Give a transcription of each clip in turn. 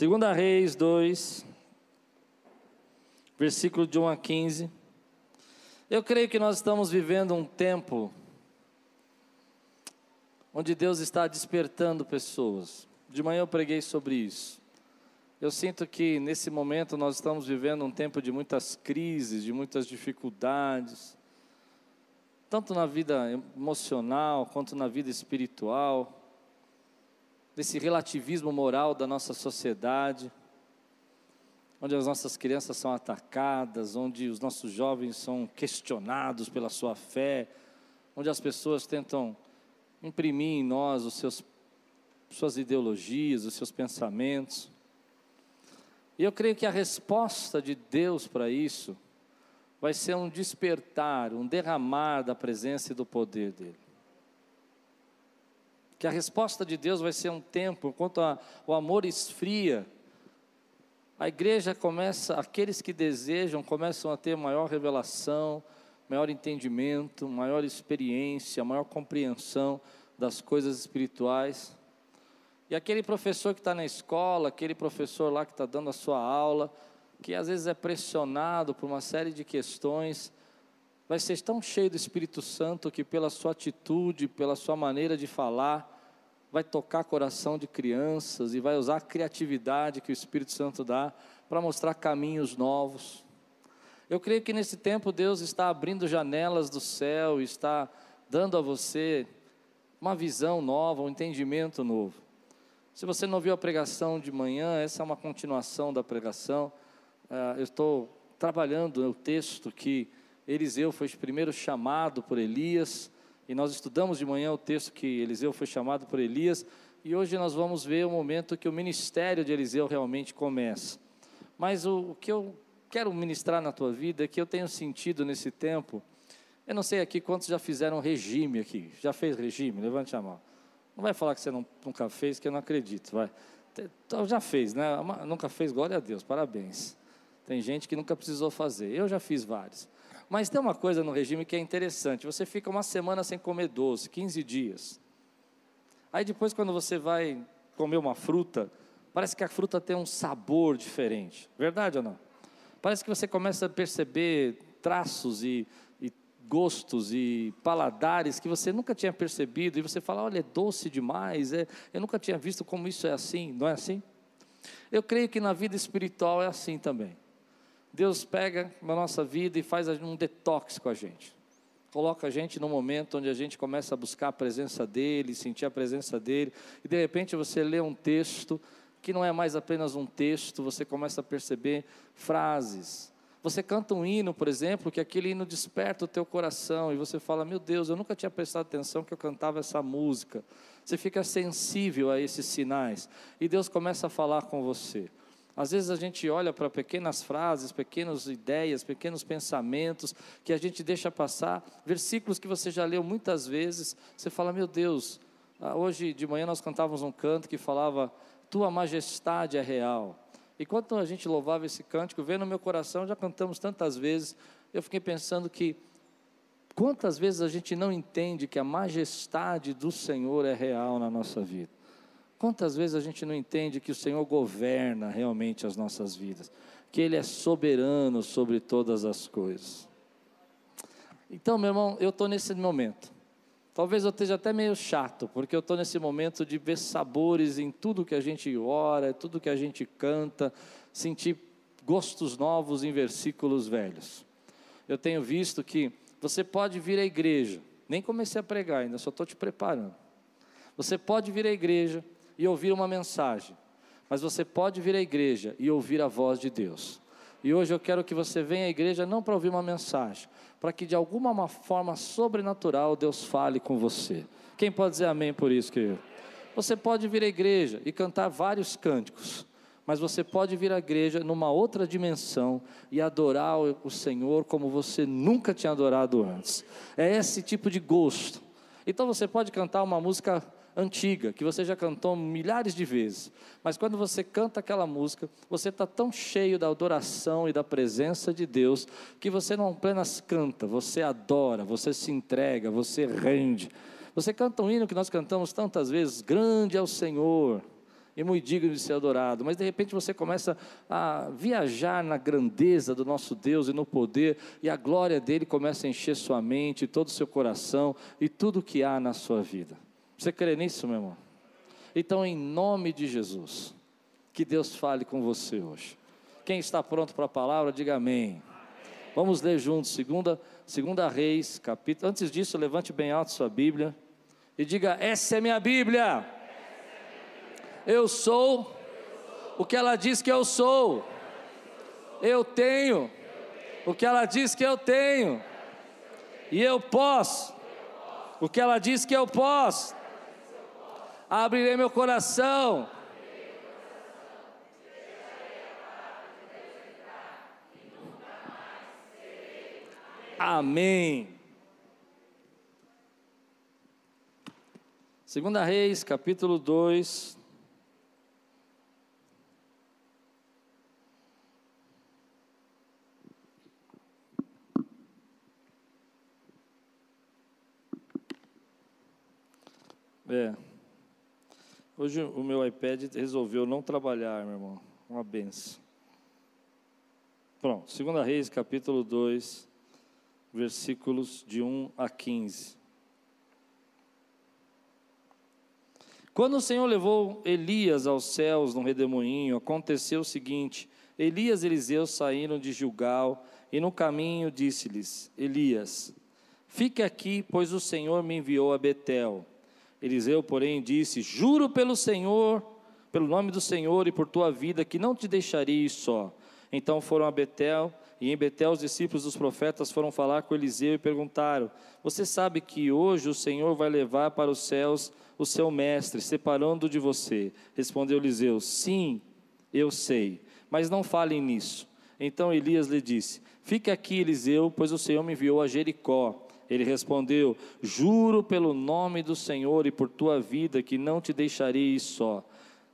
Segunda Reis 2, versículo de 1 a 15. Eu creio que nós estamos vivendo um tempo onde Deus está despertando pessoas. De manhã eu preguei sobre isso. Eu sinto que nesse momento nós estamos vivendo um tempo de muitas crises, de muitas dificuldades, tanto na vida emocional quanto na vida espiritual desse relativismo moral da nossa sociedade, onde as nossas crianças são atacadas, onde os nossos jovens são questionados pela sua fé, onde as pessoas tentam imprimir em nós os seus suas ideologias, os seus pensamentos. E eu creio que a resposta de Deus para isso vai ser um despertar, um derramar da presença e do poder dele que a resposta de Deus vai ser um tempo, enquanto a, o amor esfria, a igreja começa, aqueles que desejam começam a ter maior revelação, maior entendimento, maior experiência, maior compreensão das coisas espirituais. E aquele professor que está na escola, aquele professor lá que está dando a sua aula, que às vezes é pressionado por uma série de questões, vai ser tão cheio do Espírito Santo que, pela sua atitude, pela sua maneira de falar, vai tocar coração de crianças e vai usar a criatividade que o Espírito Santo dá para mostrar caminhos novos. Eu creio que nesse tempo Deus está abrindo janelas do céu, está dando a você uma visão nova, um entendimento novo. Se você não viu a pregação de manhã, essa é uma continuação da pregação. Uh, eu estou trabalhando o texto que Eliseu foi primeiro chamado por Elias, e nós estudamos de manhã o texto que Eliseu foi chamado por Elias, e hoje nós vamos ver o momento que o ministério de Eliseu realmente começa. Mas o, o que eu quero ministrar na tua vida que eu tenho sentido nesse tempo, eu não sei aqui quantos já fizeram regime aqui, já fez regime? Levante a mão. Não vai falar que você não, nunca fez, que eu não acredito, vai. Já fez, né? Nunca fez, glória a Deus, parabéns. Tem gente que nunca precisou fazer, eu já fiz vários. Mas tem uma coisa no regime que é interessante: você fica uma semana sem comer doce, 15 dias. Aí depois, quando você vai comer uma fruta, parece que a fruta tem um sabor diferente. Verdade ou não? Parece que você começa a perceber traços e, e gostos e paladares que você nunca tinha percebido, e você fala: olha, é doce demais, é, eu nunca tinha visto como isso é assim, não é assim? Eu creio que na vida espiritual é assim também. Deus pega na nossa vida e faz um detox com a gente. Coloca a gente no momento onde a gente começa a buscar a presença dEle, sentir a presença dEle, e de repente você lê um texto que não é mais apenas um texto, você começa a perceber frases. Você canta um hino, por exemplo, que aquele hino desperta o teu coração, e você fala: Meu Deus, eu nunca tinha prestado atenção que eu cantava essa música. Você fica sensível a esses sinais, e Deus começa a falar com você. Às vezes a gente olha para pequenas frases, pequenas ideias, pequenos pensamentos que a gente deixa passar, versículos que você já leu muitas vezes, você fala: Meu Deus, ah, hoje de manhã nós cantávamos um canto que falava: Tua majestade é real. E quando a gente louvava esse cântico, veio no meu coração, já cantamos tantas vezes, eu fiquei pensando que quantas vezes a gente não entende que a majestade do Senhor é real na nossa vida. Quantas vezes a gente não entende que o Senhor governa realmente as nossas vidas, que Ele é soberano sobre todas as coisas. Então, meu irmão, eu estou nesse momento. Talvez eu esteja até meio chato, porque eu estou nesse momento de ver sabores em tudo que a gente ora, tudo que a gente canta, sentir gostos novos em versículos velhos. Eu tenho visto que você pode vir à igreja, nem comecei a pregar ainda, só estou te preparando. Você pode vir à igreja, e ouvir uma mensagem, mas você pode vir à igreja e ouvir a voz de Deus. E hoje eu quero que você venha à igreja não para ouvir uma mensagem, para que de alguma forma sobrenatural Deus fale com você. Quem pode dizer amém por isso, querido? Você pode vir à igreja e cantar vários cânticos, mas você pode vir à igreja numa outra dimensão e adorar o Senhor como você nunca tinha adorado antes. É esse tipo de gosto. Então você pode cantar uma música antiga, que você já cantou milhares de vezes, mas quando você canta aquela música, você está tão cheio da adoração e da presença de Deus, que você não apenas canta, você adora, você se entrega, você rende. Você canta um hino que nós cantamos tantas vezes: Grande é o Senhor e muito digno de ser adorado. Mas de repente você começa a viajar na grandeza do nosso Deus e no poder, e a glória dele começa a encher sua mente, todo o seu coração e tudo que há na sua vida. Você crê nisso, meu irmão? Então, em nome de Jesus, que Deus fale com você hoje. Quem está pronto para a palavra, diga amém. Vamos ler juntos, segunda, segunda Reis, capítulo. Antes disso, levante bem alto sua Bíblia e diga: Essa é minha Bíblia. Eu sou o que ela diz que eu sou. Eu tenho o que ela diz que eu tenho. E eu posso o que ela diz que eu posso. Abrirei meu coração Amém. Segunda Reis, capítulo 2. É. Hoje o meu iPad resolveu não trabalhar, meu irmão. Uma benção. Pronto, segunda Reis, capítulo 2 versículos de 1 a 15. Quando o Senhor levou Elias aos céus num redemoinho, aconteceu o seguinte: Elias e Eliseu saíram de Gilgal e no caminho disse-lhes: Elias, fique aqui, pois o Senhor me enviou a Betel. Eliseu, porém, disse: Juro pelo Senhor, pelo nome do Senhor e por tua vida, que não te deixarei só. Então foram a Betel e em Betel, os discípulos dos profetas foram falar com Eliseu e perguntaram: Você sabe que hoje o Senhor vai levar para os céus o seu mestre, separando de você? Respondeu Eliseu: Sim, eu sei, mas não falem nisso. Então Elias lhe disse: Fique aqui, Eliseu, pois o Senhor me enviou a Jericó. Ele respondeu: Juro pelo nome do Senhor e por tua vida que não te deixarei só.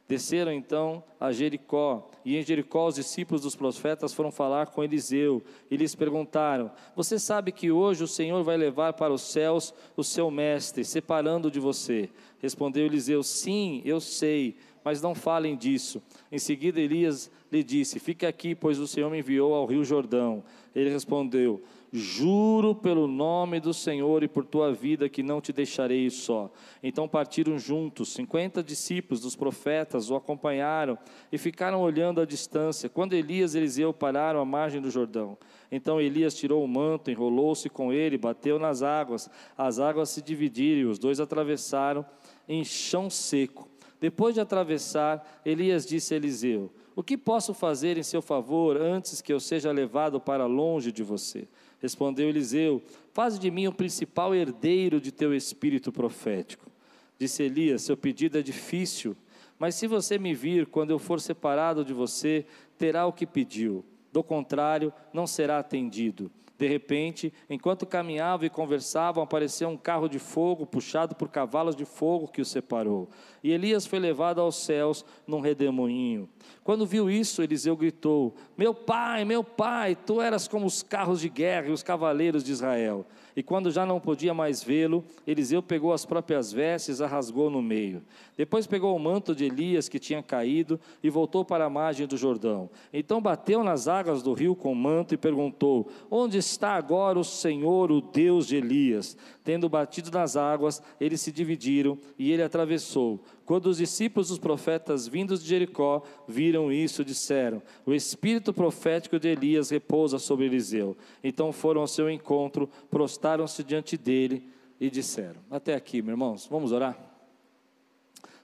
Desceram então a Jericó, e em Jericó os discípulos dos profetas foram falar com Eliseu, e lhes perguntaram: Você sabe que hoje o Senhor vai levar para os céus o seu mestre, separando de você? Respondeu Eliseu: Sim, eu sei, mas não falem disso. Em seguida Elias lhe disse: Fique aqui, pois o Senhor me enviou ao rio Jordão. Ele respondeu: Juro pelo nome do Senhor e por tua vida que não te deixarei só. Então partiram juntos, cinquenta discípulos dos profetas o acompanharam e ficaram olhando à distância. Quando Elias e Eliseu pararam à margem do Jordão, então Elias tirou o manto, enrolou-se com ele, bateu nas águas. As águas se dividiram e os dois atravessaram em chão seco. Depois de atravessar, Elias disse a Eliseu: O que posso fazer em seu favor antes que eu seja levado para longe de você? Respondeu Eliseu: Faz de mim o principal herdeiro de teu espírito profético. Disse Elias: Seu pedido é difícil, mas se você me vir quando eu for separado de você, terá o que pediu. Do contrário, não será atendido. De repente, enquanto caminhavam e conversavam, apareceu um carro de fogo puxado por cavalos de fogo que o separou. E Elias foi levado aos céus num redemoinho. Quando viu isso, Eliseu gritou: Meu pai, meu pai, tu eras como os carros de guerra e os cavaleiros de Israel. E quando já não podia mais vê-lo, Eliseu pegou as próprias vestes a rasgou no meio. Depois pegou o manto de Elias que tinha caído e voltou para a margem do Jordão. Então bateu nas águas do rio com o manto e perguntou: Onde está agora o Senhor, o Deus de Elias? Tendo batido nas águas, eles se dividiram e ele atravessou. Quando os discípulos dos profetas vindos de Jericó viram isso, disseram: O espírito profético de Elias repousa sobre Eliseu. Então foram ao seu encontro, prostaram-se diante dele e disseram: Até aqui, meus irmãos, vamos orar?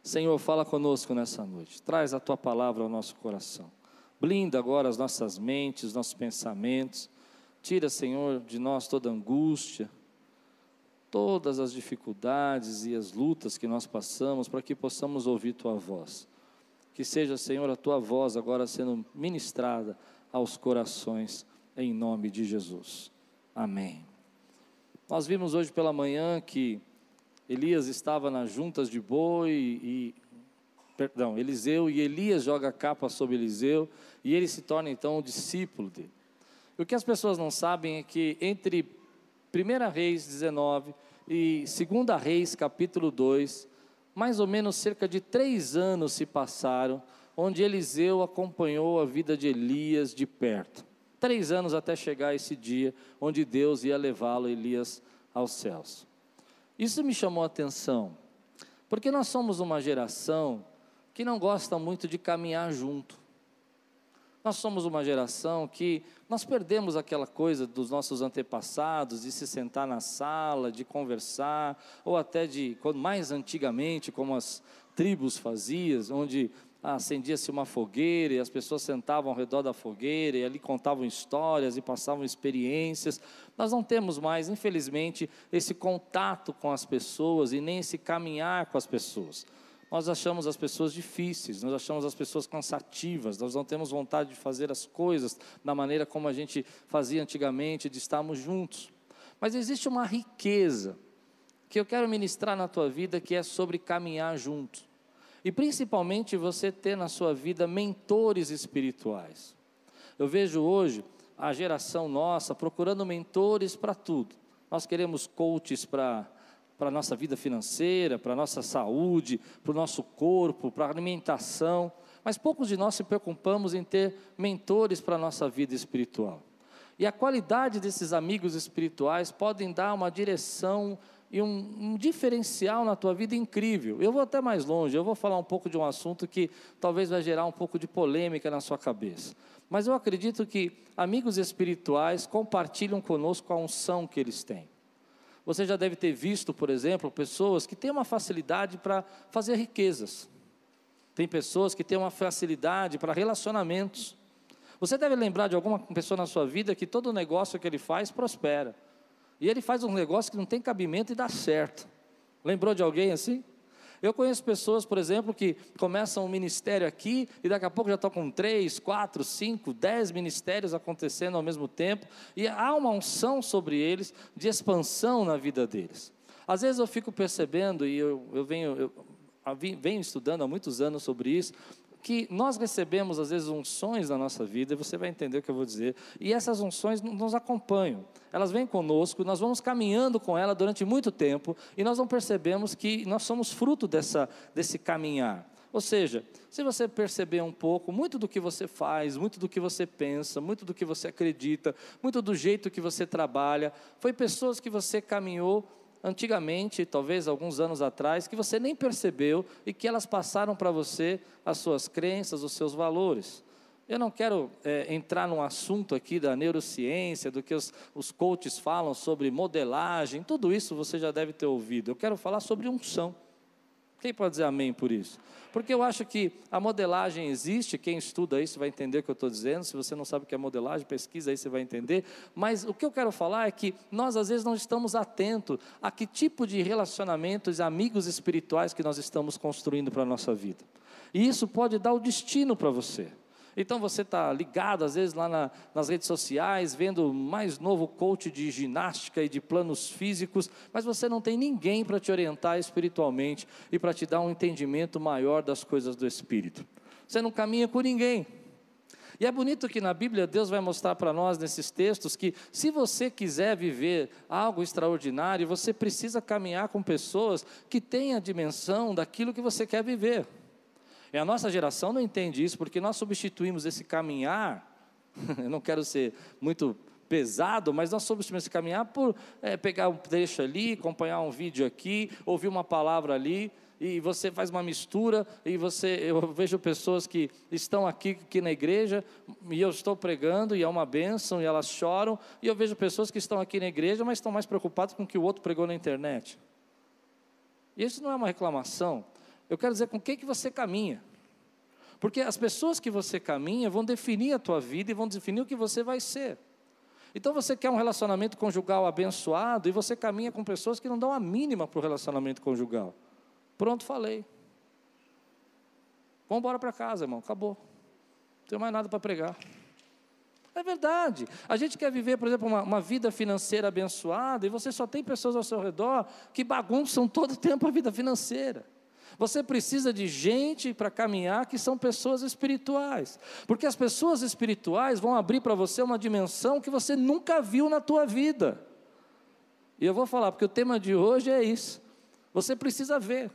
Senhor, fala conosco nessa noite. Traz a tua palavra ao nosso coração. Blinda agora as nossas mentes, nossos pensamentos. Tira, Senhor, de nós toda angústia todas as dificuldades e as lutas que nós passamos para que possamos ouvir tua voz. Que seja, Senhor, a tua voz agora sendo ministrada aos corações, em nome de Jesus. Amém. Nós vimos hoje pela manhã que Elias estava nas juntas de boi e, perdão, Eliseu e Elias joga a capa sobre Eliseu e ele se torna então o discípulo dele. E o que as pessoas não sabem é que entre 1 Reis 19 e 2 Reis capítulo 2, mais ou menos cerca de três anos se passaram, onde Eliseu acompanhou a vida de Elias de perto. Três anos até chegar esse dia onde Deus ia levá-lo, Elias, aos céus. Isso me chamou a atenção, porque nós somos uma geração que não gosta muito de caminhar junto. Nós somos uma geração que nós perdemos aquela coisa dos nossos antepassados de se sentar na sala, de conversar, ou até de, mais antigamente, como as tribos faziam, onde acendia-se uma fogueira e as pessoas sentavam ao redor da fogueira e ali contavam histórias e passavam experiências. Nós não temos mais, infelizmente, esse contato com as pessoas e nem esse caminhar com as pessoas nós achamos as pessoas difíceis, nós achamos as pessoas cansativas, nós não temos vontade de fazer as coisas da maneira como a gente fazia antigamente, de estarmos juntos. Mas existe uma riqueza que eu quero ministrar na tua vida que é sobre caminhar junto. E principalmente você ter na sua vida mentores espirituais. Eu vejo hoje a geração nossa procurando mentores para tudo. Nós queremos coaches para para a nossa vida financeira, para a nossa saúde, para o nosso corpo, para a alimentação, mas poucos de nós se preocupamos em ter mentores para a nossa vida espiritual. E a qualidade desses amigos espirituais podem dar uma direção e um, um, diferencial na tua vida incrível. Eu vou até mais longe, eu vou falar um pouco de um assunto que talvez vai gerar um pouco de polêmica na sua cabeça. Mas eu acredito que amigos espirituais compartilham conosco a unção que eles têm. Você já deve ter visto, por exemplo, pessoas que têm uma facilidade para fazer riquezas. Tem pessoas que têm uma facilidade para relacionamentos. Você deve lembrar de alguma pessoa na sua vida que todo negócio que ele faz prospera. E ele faz um negócio que não tem cabimento e dá certo. Lembrou de alguém assim? Eu conheço pessoas, por exemplo, que começam um ministério aqui e daqui a pouco já estão com três, quatro, cinco, dez ministérios acontecendo ao mesmo tempo, e há uma unção sobre eles de expansão na vida deles. Às vezes eu fico percebendo, e eu, eu venho, eu, venho estudando há muitos anos sobre isso, que nós recebemos às vezes unções na nossa vida, e você vai entender o que eu vou dizer, e essas unções nos acompanham, elas vêm conosco, nós vamos caminhando com ela durante muito tempo, e nós não percebemos que nós somos fruto dessa, desse caminhar. Ou seja, se você perceber um pouco, muito do que você faz, muito do que você pensa, muito do que você acredita, muito do jeito que você trabalha, foi pessoas que você caminhou antigamente, talvez alguns anos atrás, que você nem percebeu e que elas passaram para você as suas crenças, os seus valores. Eu não quero é, entrar num assunto aqui da neurociência, do que os, os coaches falam sobre modelagem, tudo isso você já deve ter ouvido. Eu quero falar sobre unção. Quem pode dizer amém por isso? Porque eu acho que a modelagem existe, quem estuda isso vai entender o que eu estou dizendo. Se você não sabe o que é modelagem, pesquisa aí, você vai entender. Mas o que eu quero falar é que nós às vezes não estamos atentos a que tipo de relacionamentos, amigos espirituais que nós estamos construindo para a nossa vida. E isso pode dar o destino para você. Então você está ligado, às vezes, lá na, nas redes sociais, vendo mais novo coach de ginástica e de planos físicos, mas você não tem ninguém para te orientar espiritualmente e para te dar um entendimento maior das coisas do Espírito. Você não caminha com ninguém. E é bonito que na Bíblia Deus vai mostrar para nós nesses textos que se você quiser viver algo extraordinário, você precisa caminhar com pessoas que têm a dimensão daquilo que você quer viver. E a nossa geração não entende isso, porque nós substituímos esse caminhar, eu não quero ser muito pesado, mas nós substituímos esse caminhar por é, pegar um trecho ali, acompanhar um vídeo aqui, ouvir uma palavra ali, e você faz uma mistura, e você, eu vejo pessoas que estão aqui, aqui na igreja, e eu estou pregando, e é uma bênção, e elas choram, e eu vejo pessoas que estão aqui na igreja, mas estão mais preocupadas com o que o outro pregou na internet. Isso não é uma reclamação, eu quero dizer com quem que você caminha. Porque as pessoas que você caminha vão definir a tua vida e vão definir o que você vai ser. Então você quer um relacionamento conjugal abençoado e você caminha com pessoas que não dão a mínima para o relacionamento conjugal. Pronto, falei. Vamos embora para casa, irmão. Acabou. Não tenho mais nada para pregar. É verdade. A gente quer viver, por exemplo, uma, uma, vida financeira abençoada e você só tem pessoas ao seu redor que bagunçam todo o tempo a vida financeira. Você precisa de gente para caminhar que são pessoas espirituais. Porque as pessoas espirituais vão abrir para você uma dimensão que você nunca viu na tua vida. E eu vou falar, porque o tema de hoje é isso. Você precisa ver.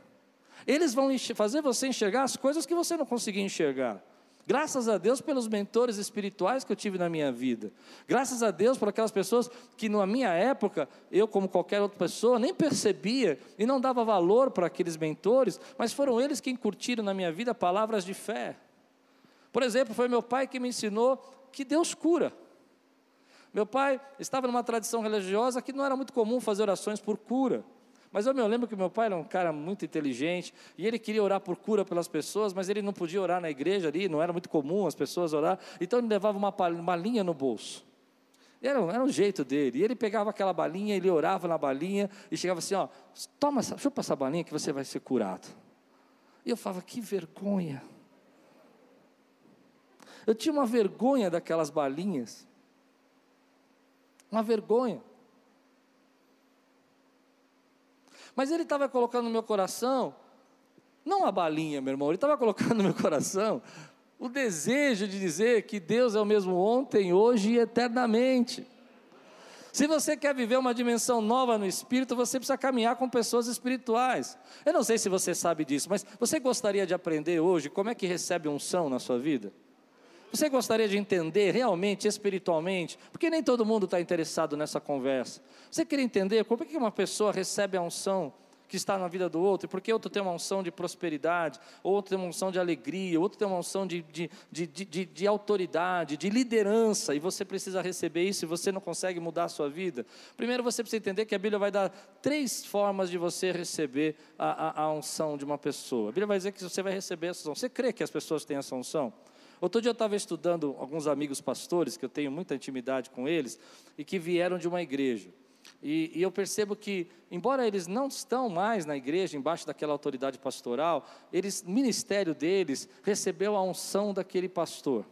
Eles vão fazer você enxergar as coisas que você não conseguia enxergar. Graças a Deus pelos mentores espirituais que eu tive na minha vida. Graças a Deus por aquelas pessoas que na minha época, eu como qualquer outra pessoa, nem percebia e não dava valor para aqueles mentores, mas foram eles que incutiram na minha vida palavras de fé. Por exemplo, foi meu pai que me ensinou que Deus cura. Meu pai estava numa tradição religiosa que não era muito comum fazer orações por cura. Mas eu me lembro que meu pai era um cara muito inteligente e ele queria orar por cura pelas pessoas, mas ele não podia orar na igreja ali, não era muito comum as pessoas orar, então ele levava uma balinha no bolso. Era, era um jeito dele. E ele pegava aquela balinha, ele orava na balinha e chegava assim: ó, toma, chupa essa balinha que você vai ser curado. E eu falava: que vergonha. Eu tinha uma vergonha daquelas balinhas. Uma vergonha. Mas ele estava colocando no meu coração, não a balinha, meu irmão, ele estava colocando no meu coração o desejo de dizer que Deus é o mesmo ontem, hoje e eternamente. Se você quer viver uma dimensão nova no espírito, você precisa caminhar com pessoas espirituais. Eu não sei se você sabe disso, mas você gostaria de aprender hoje como é que recebe unção na sua vida? Você gostaria de entender realmente, espiritualmente, porque nem todo mundo está interessado nessa conversa. Você queria entender como é que uma pessoa recebe a unção que está na vida do outro, e porque outro tem uma unção de prosperidade, outro tem uma unção de alegria, outro tem uma unção de, de, de, de, de autoridade, de liderança, e você precisa receber isso e você não consegue mudar a sua vida. Primeiro você precisa entender que a Bíblia vai dar três formas de você receber a, a, a unção de uma pessoa. A Bíblia vai dizer que você vai receber essa unção. Você crê que as pessoas têm essa unção? Outro dia eu estava estudando alguns amigos pastores, que eu tenho muita intimidade com eles, e que vieram de uma igreja. E, e, eu percebo que, embora eles não estão mais na igreja, embaixo daquela autoridade pastoral, eles, o ministério deles recebeu a unção daquele pastor.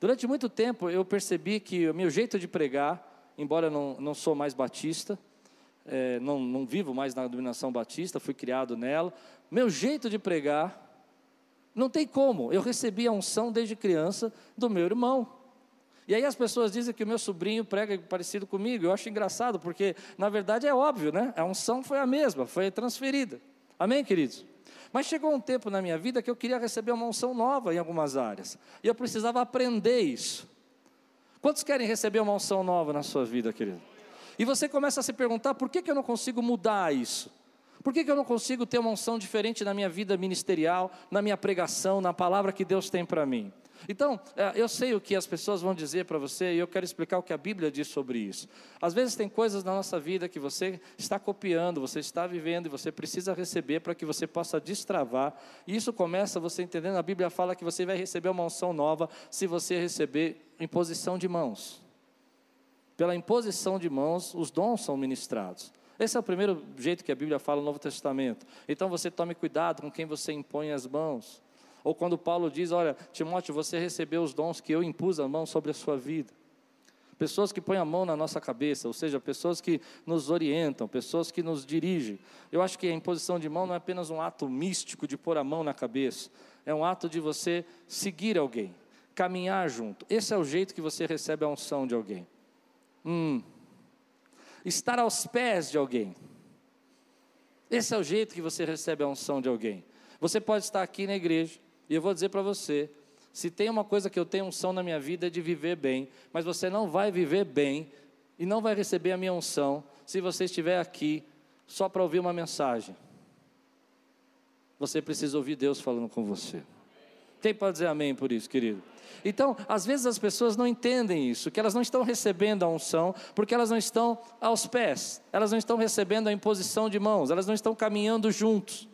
Durante muito tempo eu percebi que o meu jeito de pregar, embora não, não sou mais batista, é, não, não vivo mais na dominação batista, fui criado nela, meu jeito de pregar não tem como. Eu recebi a unção desde criança do meu irmão. E aí as pessoas dizem que o meu sobrinho prega parecido comigo. Eu acho engraçado, porque na verdade é óbvio, né? A unção foi a mesma, foi transferida. Amém, queridos? Mas chegou um tempo na minha vida que eu queria receber uma unção nova em algumas áreas. E eu precisava aprender isso. Quantos querem receber uma unção nova na sua vida, querido? E você começa a se perguntar: por que, que eu não consigo mudar isso? Por que, que eu não consigo ter uma unção diferente na minha vida ministerial, na minha pregação, na palavra que Deus tem para mim? Então, é, eu sei o que as pessoas vão dizer para você e eu quero explicar o que a Bíblia diz sobre isso. Às vezes tem coisas na nossa vida que você está copiando, você está vivendo e você precisa receber para que você possa destravar. E isso começa você entendendo, a Bíblia fala que você vai receber uma unção nova se você receber imposição de mãos. Pela imposição de mãos, os dons são ministrados. Esse é o primeiro jeito que a Bíblia fala no Novo Testamento. Então você tome cuidado com quem você impõe as mãos. Ou quando Paulo diz: Olha, Timóteo, você recebeu os dons que eu impus a mão sobre a sua vida. Pessoas que põem a mão na nossa cabeça, ou seja, pessoas que nos orientam, pessoas que nos dirigem. Eu acho que a imposição de mão não é apenas um ato místico de pôr a mão na cabeça, é um ato de você seguir alguém, caminhar junto. Esse é o jeito que você recebe a unção de alguém. Hum, estar aos pés de alguém. Esse é o jeito que você recebe a unção de alguém. Você pode estar aqui na igreja, e eu vou dizer para você: se tem uma coisa que eu tenho unção na minha vida é de viver bem, mas você não vai viver bem e não vai receber a minha unção se você estiver aqui só para ouvir uma mensagem. Você precisa ouvir Deus falando com você. Quem pode dizer amém por isso, querido? Então, às vezes as pessoas não entendem isso, que elas não estão recebendo a unção, porque elas não estão aos pés, elas não estão recebendo a imposição de mãos, elas não estão caminhando juntos,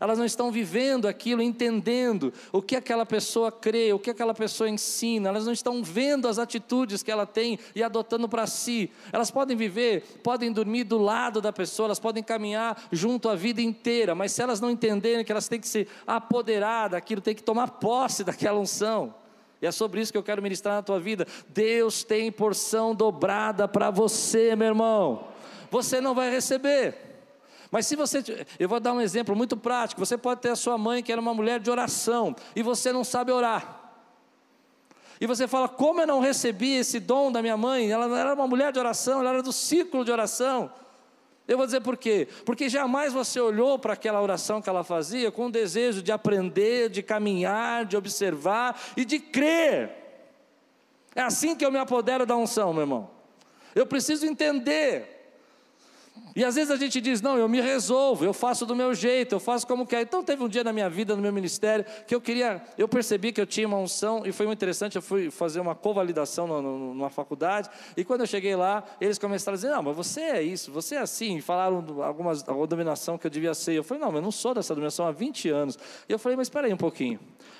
elas não estão vivendo aquilo, entendendo o que aquela pessoa crê, o que aquela pessoa ensina, elas não estão vendo as atitudes que ela tem e adotando para si. Elas podem viver, podem dormir do lado da pessoa, elas podem caminhar junto a vida inteira, mas se elas não entenderem que elas têm que se apoderar daquilo, têm que tomar posse daquela unção. E é sobre isso que eu quero ministrar na tua vida. Deus tem porção dobrada para você, meu irmão. Você não vai receber. Mas se você, eu vou dar um exemplo muito prático. Você pode ter a sua mãe que era uma mulher de oração e você não sabe orar. E você fala: "Como eu não recebi esse dom da minha mãe? Ela era uma mulher de oração, ela era do círculo de oração". Eu vou dizer por quê? Porque jamais você olhou para aquela oração que ela fazia com o desejo de aprender, de caminhar, de observar e de crer. É assim que eu me apodero da unção, meu irmão. Eu preciso entender e às vezes a gente diz: não, eu me resolvo, eu faço do meu jeito, eu faço como quer. Então teve um dia na minha vida, no meu ministério, que eu queria, eu percebi que eu tinha uma unção, e foi muito interessante. Eu fui fazer uma no, numa faculdade, e quando eu cheguei lá, eles começaram a dizer: não, mas você é isso, você é assim. E falaram algumas, alguma dominação que eu devia ser. Eu falei: não, mas eu não sou dessa dominação há 20 anos. E eu falei: mas espera aí um pouquinho.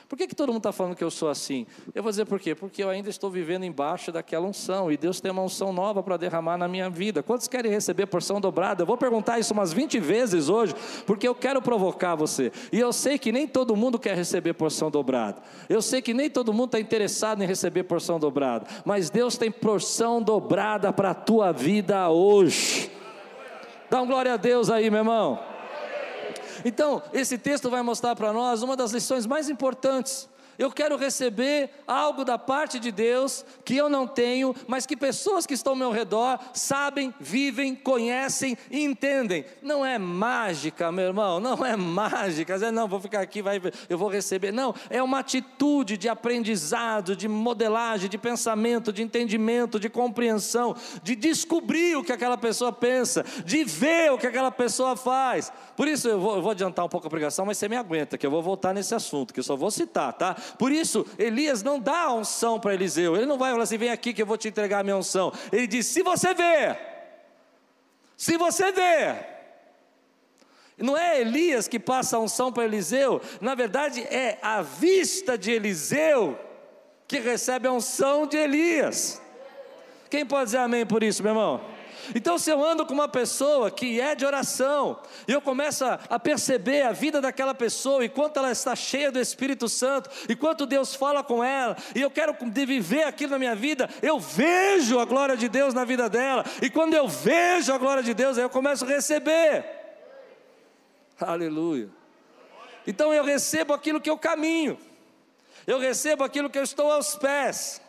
Por que, que todo mundo está falando que eu sou assim? Eu vou dizer por quê? Porque eu ainda estou vivendo embaixo daquela unção, e Deus tem uma unção nova para derramar na minha vida. Quantos querem receber porção dobrada? Eu vou perguntar isso umas 20 vezes hoje, porque eu quero provocar você. E eu sei que nem todo mundo quer receber porção dobrada. Eu sei que nem todo mundo está interessado em receber porção dobrada. Mas Deus tem porção dobrada para a tua vida hoje. Dá um glória a Deus aí, meu irmão. Então, esse texto vai mostrar para nós uma das lições mais importantes eu quero receber algo da parte de Deus que eu não tenho, mas que pessoas que estão ao meu redor sabem, vivem, conhecem e entendem. Não é mágica, meu irmão, não é mágica. Dizer, não, vou ficar aqui, vai, eu vou receber. Não, é uma atitude de aprendizado, de modelagem, de pensamento, de entendimento, de compreensão, de descobrir o que aquela pessoa pensa, de ver o que aquela pessoa faz. Por isso eu vou, eu vou adiantar um pouco a pregação, mas você me aguenta, que eu vou voltar nesse assunto, que eu só vou citar, tá? Por isso, Elias não dá a unção para Eliseu. Ele não vai falar assim: vem aqui que eu vou te entregar a minha unção. Ele diz: se você vê, se você vê. Não é Elias que passa a unção para Eliseu, na verdade é a vista de Eliseu que recebe a unção de Elias. Quem pode dizer amém por isso, meu irmão? Então, se eu ando com uma pessoa que é de oração, e eu começo a perceber a vida daquela pessoa, e quanto ela está cheia do Espírito Santo, e quanto Deus fala com ela, e eu quero viver aquilo na minha vida, eu vejo a glória de Deus na vida dela, e quando eu vejo a glória de Deus, aí eu começo a receber. Aleluia. Então eu recebo aquilo que eu caminho, eu recebo aquilo que eu estou aos pés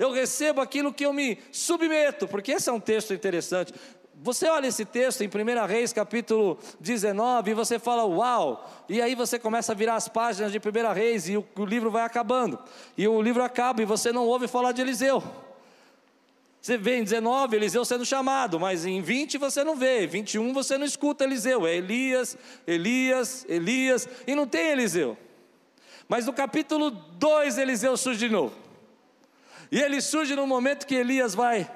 eu recebo aquilo que eu me submeto, porque esse é um texto interessante. Você olha esse texto em 1 Reis capítulo 19 e você fala, uau! E aí você começa a virar as páginas de 1 Reis e o, o livro vai acabando. E o livro acaba e você não ouve falar de Eliseu. Você vê em 19 Eliseu sendo chamado, mas em 20 você não vê, 21 você não escuta Eliseu, é Elias, Elias, Elias, e não tem Eliseu. Mas no capítulo 2 Eliseu surge de novo. E ele surge no momento que Elias vai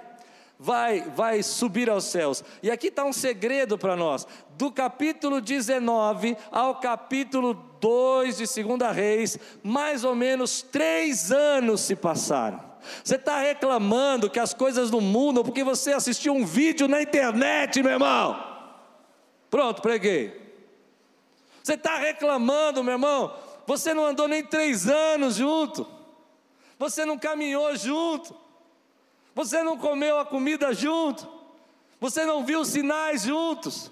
vai vai subir aos céus. E aqui está um segredo para nós. Do capítulo 19 ao capítulo 2 de 2 Reis, mais ou menos três anos se passaram. Você está reclamando que as coisas não mudam porque você assistiu um vídeo na internet, meu irmão. Pronto, preguei. Você está reclamando, meu irmão. Você não andou nem três anos junto você não caminhou junto, você não comeu a comida junto, você não viu sinais juntos.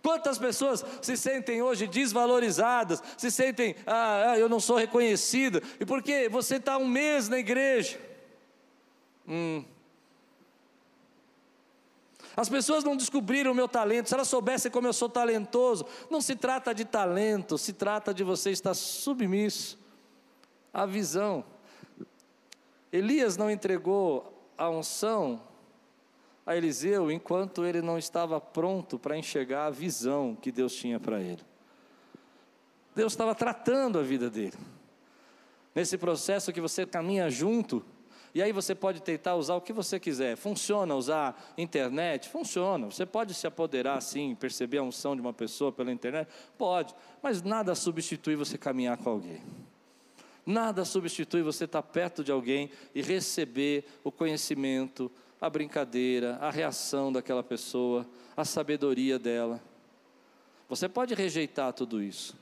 Quantas pessoas se sentem hoje desvalorizadas, se sentem, ah, ah eu não sou reconhecido, e porque você está um mês na igreja. Hum. As pessoas não descobriram o meu talento, se elas soubessem como eu sou talentoso, não se trata de talento, se trata de você estar submisso à visão Elias não entregou a unção a Eliseu enquanto ele não estava pronto para enxergar a visão que Deus tinha para ele. Deus estava tratando a vida dele. Nesse processo que você caminha junto, e aí você pode tentar usar o que você quiser. Funciona usar internet? Funciona. Você pode se apoderar sim, perceber a unção de uma pessoa pela internet? Pode. Mas nada substitui você caminhar com alguém. Nada substitui você estar perto de alguém e receber o conhecimento, a brincadeira, a reação daquela pessoa, a sabedoria dela. Você pode rejeitar tudo isso.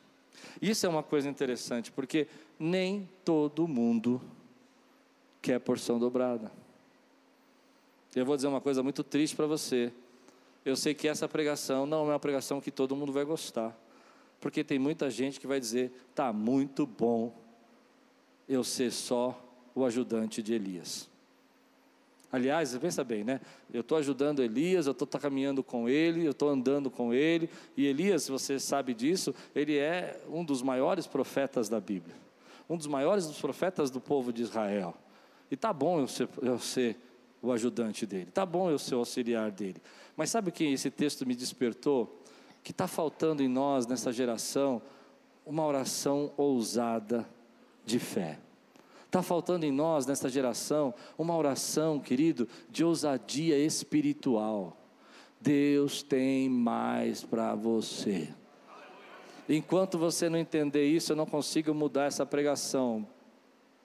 Isso é uma coisa interessante, porque nem todo mundo quer porção dobrada. Eu vou dizer uma coisa muito triste para você. Eu sei que essa pregação não é uma pregação que todo mundo vai gostar, porque tem muita gente que vai dizer: tá muito bom eu ser só o ajudante de Elias. Aliás, pensa bem, né? Eu estou ajudando Elias, eu estou caminhando com ele, eu estou andando com ele. E Elias, se você sabe disso, ele é um dos maiores profetas da Bíblia, um dos maiores dos profetas do povo de Israel. E tá bom eu ser, eu ser o ajudante dele, tá bom eu ser o auxiliar dele. Mas sabe o que esse texto me despertou? Que está faltando em nós, nessa geração, uma oração ousada de fé. Está faltando em nós, nesta geração, uma oração, querido, de ousadia espiritual. Deus tem mais para você. Enquanto você não entender isso, eu não consigo mudar essa pregação.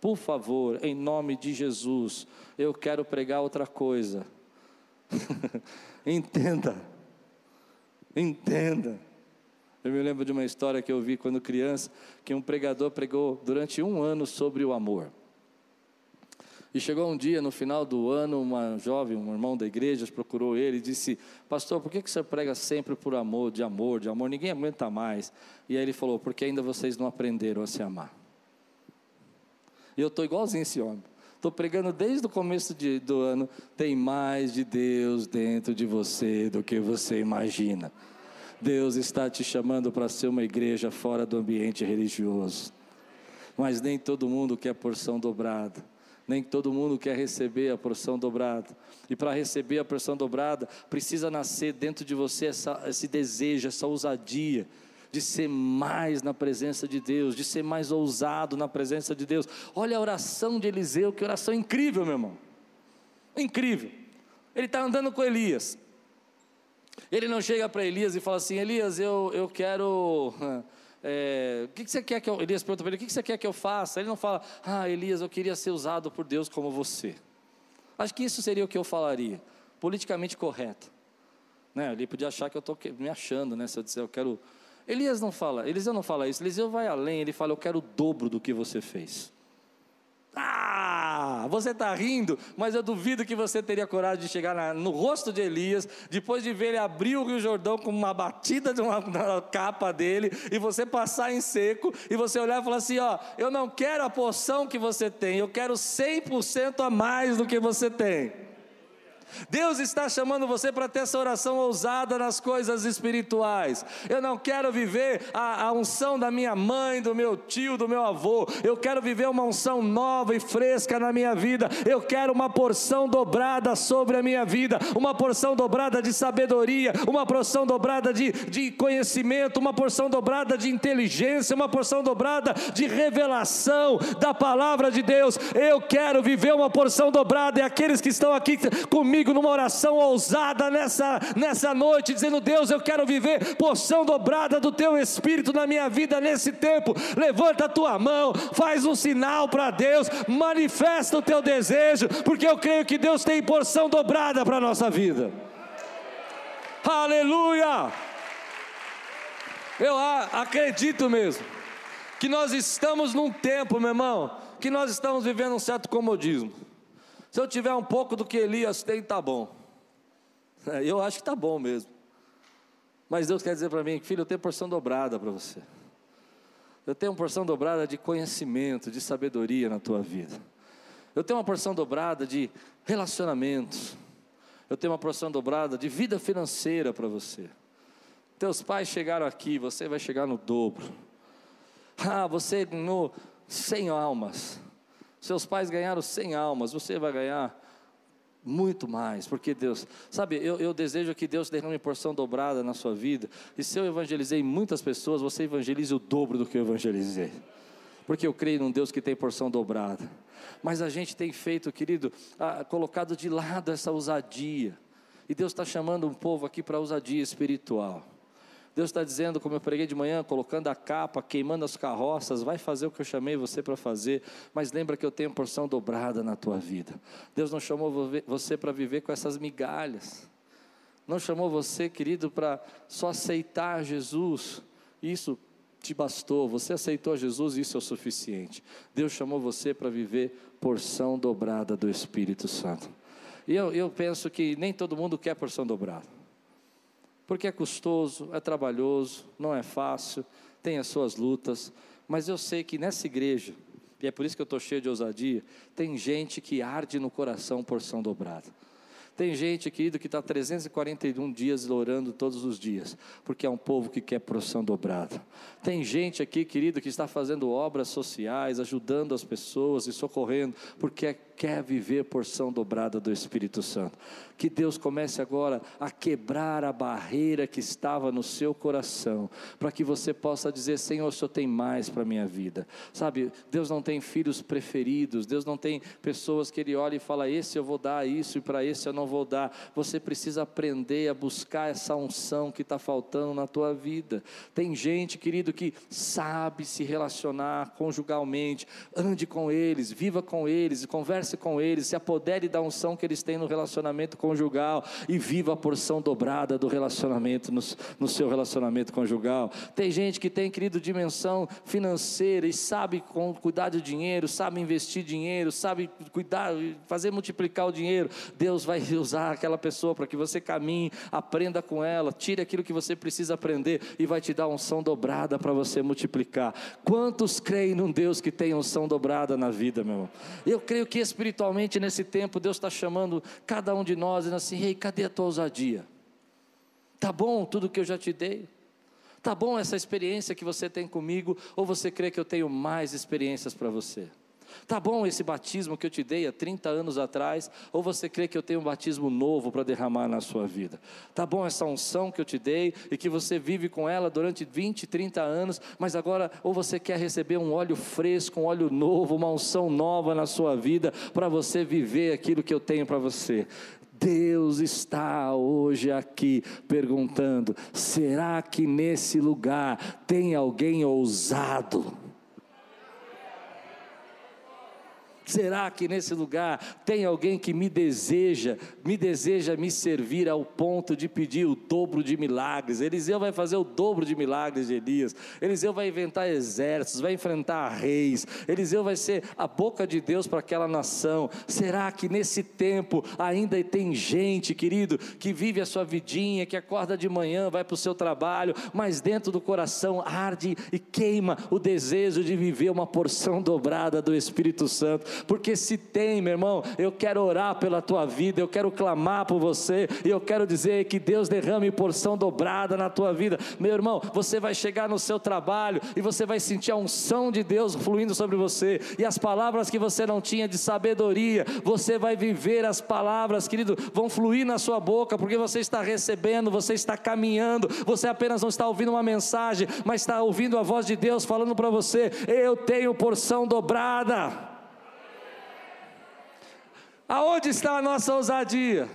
Por favor, em nome de Jesus, eu quero pregar outra coisa. Entenda. Entenda. Eu me lembro de uma história que eu vi quando criança, que um pregador pregou durante um ano sobre o amor. E chegou um dia, no final do ano, uma jovem, um irmão da igreja, procurou ele e disse: Pastor, por que, você prega sempre por amor, de amor, de amor? Ninguém aguenta mais. E aí ele falou: Porque ainda vocês não aprenderam a se amar. E eu estou igualzinho esse homem. Estou pregando desde o começo de, do ano. Tem mais de Deus dentro de você do que você imagina. Deus está te chamando para ser uma igreja fora do ambiente religioso. Mas nem todo mundo quer porção dobrada. Nem todo mundo quer receber a porção dobrada. E para receber a porção dobrada, precisa nascer dentro de você essa, esse desejo, essa ousadia de ser mais na presença de Deus, de ser mais ousado na presença de Deus. Olha a oração de Eliseu, que oração incrível, meu irmão. Incrível. Ele está andando com Elias. Ele não chega para Elias e fala assim: Elias, eu, eu quero. É, o que, você quer que eu. Elias pergunta para ele: o que, você quer que eu faça? Ele não fala: Ah, Elias, eu queria ser usado por Deus como você. Acho que isso seria o que eu falaria, politicamente correto. Né? Ele podia achar que eu estou me achando, né? Se eu disser, eu quero. Elias não fala, Eliseu não fala isso, Eliseu vai além, ele fala: Eu quero o dobro do que você fez. Ah, você está rindo, mas eu duvido que você teria coragem de chegar na, no rosto de Elias, depois de ver ele abrir o Rio Jordão com uma batida de uma, uma capa dele, e você passar em seco, e você olhar e falar assim: Ó, eu não quero a porção que você tem, eu quero 100% a mais do que você tem. Deus está chamando você para ter essa oração ousada nas coisas espirituais. Eu não quero viver a, a, unção da minha mãe, do meu tio, do meu avô. Eu quero viver uma unção nova e fresca na minha vida. Eu quero uma porção dobrada sobre a minha vida, uma porção dobrada de sabedoria, uma porção dobrada de, de conhecimento, uma porção dobrada de inteligência, uma porção dobrada de revelação da palavra de Deus. Eu quero viver uma porção dobrada, e aqueles que estão aqui comigo comigo numa oração ousada nessa, nessa noite, dizendo: Deus, eu quero viver porção dobrada do teu espírito na minha vida nesse tempo. Levanta a tua mão, faz um sinal para Deus, manifesta o teu desejo, porque eu creio que Deus tem porção dobrada para a nossa vida. Aleluia! Eu acredito mesmo que nós estamos num tempo, meu irmão, que nós estamos vivendo um certo comodismo. Se eu tiver um pouco do que Elias tem, tá bom. Eu acho que tá bom mesmo. Mas Deus quer dizer para mim, filho, eu tenho porção dobrada para você. Eu tenho uma porção dobrada de conhecimento, de sabedoria na tua vida. Eu tenho uma porção dobrada de relacionamentos. Eu tenho uma porção dobrada de vida financeira para você. Teus pais chegaram aqui, você vai chegar no dobro. Ah, você no 100 almas. Seus pais ganharam 100 almas, você vai ganhar muito mais, porque Deus, sabe, eu, eu, desejo que Deus derrame porção dobrada na sua vida, e se eu evangelizei muitas pessoas, você evangelize o dobro do que eu evangelizei, porque eu creio num Deus que tem porção dobrada, mas a gente tem feito, querido, ah, colocado de lado essa ousadia, e Deus está chamando um povo aqui para ousadia espiritual. Deus está dizendo, como eu preguei de manhã, colocando a capa, queimando as carroças, vai fazer o que eu chamei você para fazer, mas lembra que eu tenho porção dobrada na tua vida. Deus não chamou você para viver com essas migalhas, não chamou você, querido, para só aceitar Jesus, isso te bastou, você aceitou Jesus, isso é o suficiente. Deus chamou você para viver porção dobrada do Espírito Santo. E eu, eu penso que nem todo mundo quer porção dobrada porque é custoso, é trabalhoso, não é fácil, tem as suas lutas, mas eu sei que nessa igreja e é por isso que eu estou cheio de ousadia. Tem gente que arde no coração porção dobrada. Tem gente, querido, que está 341 dias orando todos os dias, porque é um povo que quer porção dobrada. Tem gente aqui, querido, que está fazendo obras sociais, ajudando as pessoas e socorrendo, porque quer viver porção dobrada do Espírito Santo. Que Deus comece agora a quebrar a barreira que estava no seu coração, para que você possa dizer: Senhor, o Senhor tem mais para a minha vida. Sabe, Deus não tem filhos preferidos, Deus não tem pessoas que Ele olha e fala: Esse eu vou dar isso e para esse eu não vou dar. Você precisa aprender a buscar essa unção que está faltando na tua vida. Tem gente, querido, que sabe se relacionar conjugalmente, ande com eles, viva com eles, converse com eles, se apodere da unção que eles têm no relacionamento conjugal e viva a porção dobrada do relacionamento no, no seu relacionamento conjugal. Tem gente que tem, querido, dimensão financeira e sabe com, cuidar do dinheiro, sabe investir dinheiro, sabe cuidar, fazer multiplicar o dinheiro. Deus vai usar aquela pessoa para que você caminhe, aprenda com ela, tire aquilo que você precisa aprender e vai te dar unção dobrada para você multiplicar. Quantos creem num Deus que tem unção dobrada na vida, meu irmão? Eu creio que espiritualmente nesse tempo Deus está chamando cada um de nós dizendo assim: Ei, cadê a tua ousadia? Tá bom tudo que eu já te dei? Tá bom essa experiência que você tem comigo? Ou você crê que eu tenho mais experiências para você? Tá bom esse batismo que eu te dei há 30 anos atrás, ou você crê que eu tenho um batismo novo para derramar na sua vida? Tá bom essa unção que eu te dei e que você vive com ela durante 20, 30 anos, mas agora ou você quer receber um óleo fresco, um óleo novo, uma unção nova na sua vida para você viver aquilo que eu tenho para você? Deus está hoje aqui perguntando: será que nesse lugar tem alguém ousado? Será que nesse lugar tem alguém que me deseja, me deseja me servir ao ponto de pedir o dobro de milagres? Eliseu vai fazer o dobro de milagres de Elias. Eliseu vai inventar exércitos, vai enfrentar reis. Eliseu vai ser a boca de Deus para aquela nação. Será que nesse tempo ainda tem gente, querido, que vive a sua vidinha, que acorda de manhã, vai para o seu trabalho, mas dentro do coração arde e queima o desejo de viver uma porção dobrada do Espírito Santo? Porque se tem, meu irmão, eu quero orar pela tua vida, eu quero clamar por você, e eu quero dizer que Deus derrame porção dobrada na tua vida. Meu irmão, você vai chegar no seu trabalho e você vai sentir a unção de Deus fluindo sobre você, e as palavras que você não tinha de sabedoria, você vai viver as palavras, querido, vão fluir na sua boca, porque você está recebendo, você está caminhando, você apenas não está ouvindo uma mensagem, mas está ouvindo a voz de Deus falando para você: Eu tenho porção dobrada. Aonde está a nossa ousadia?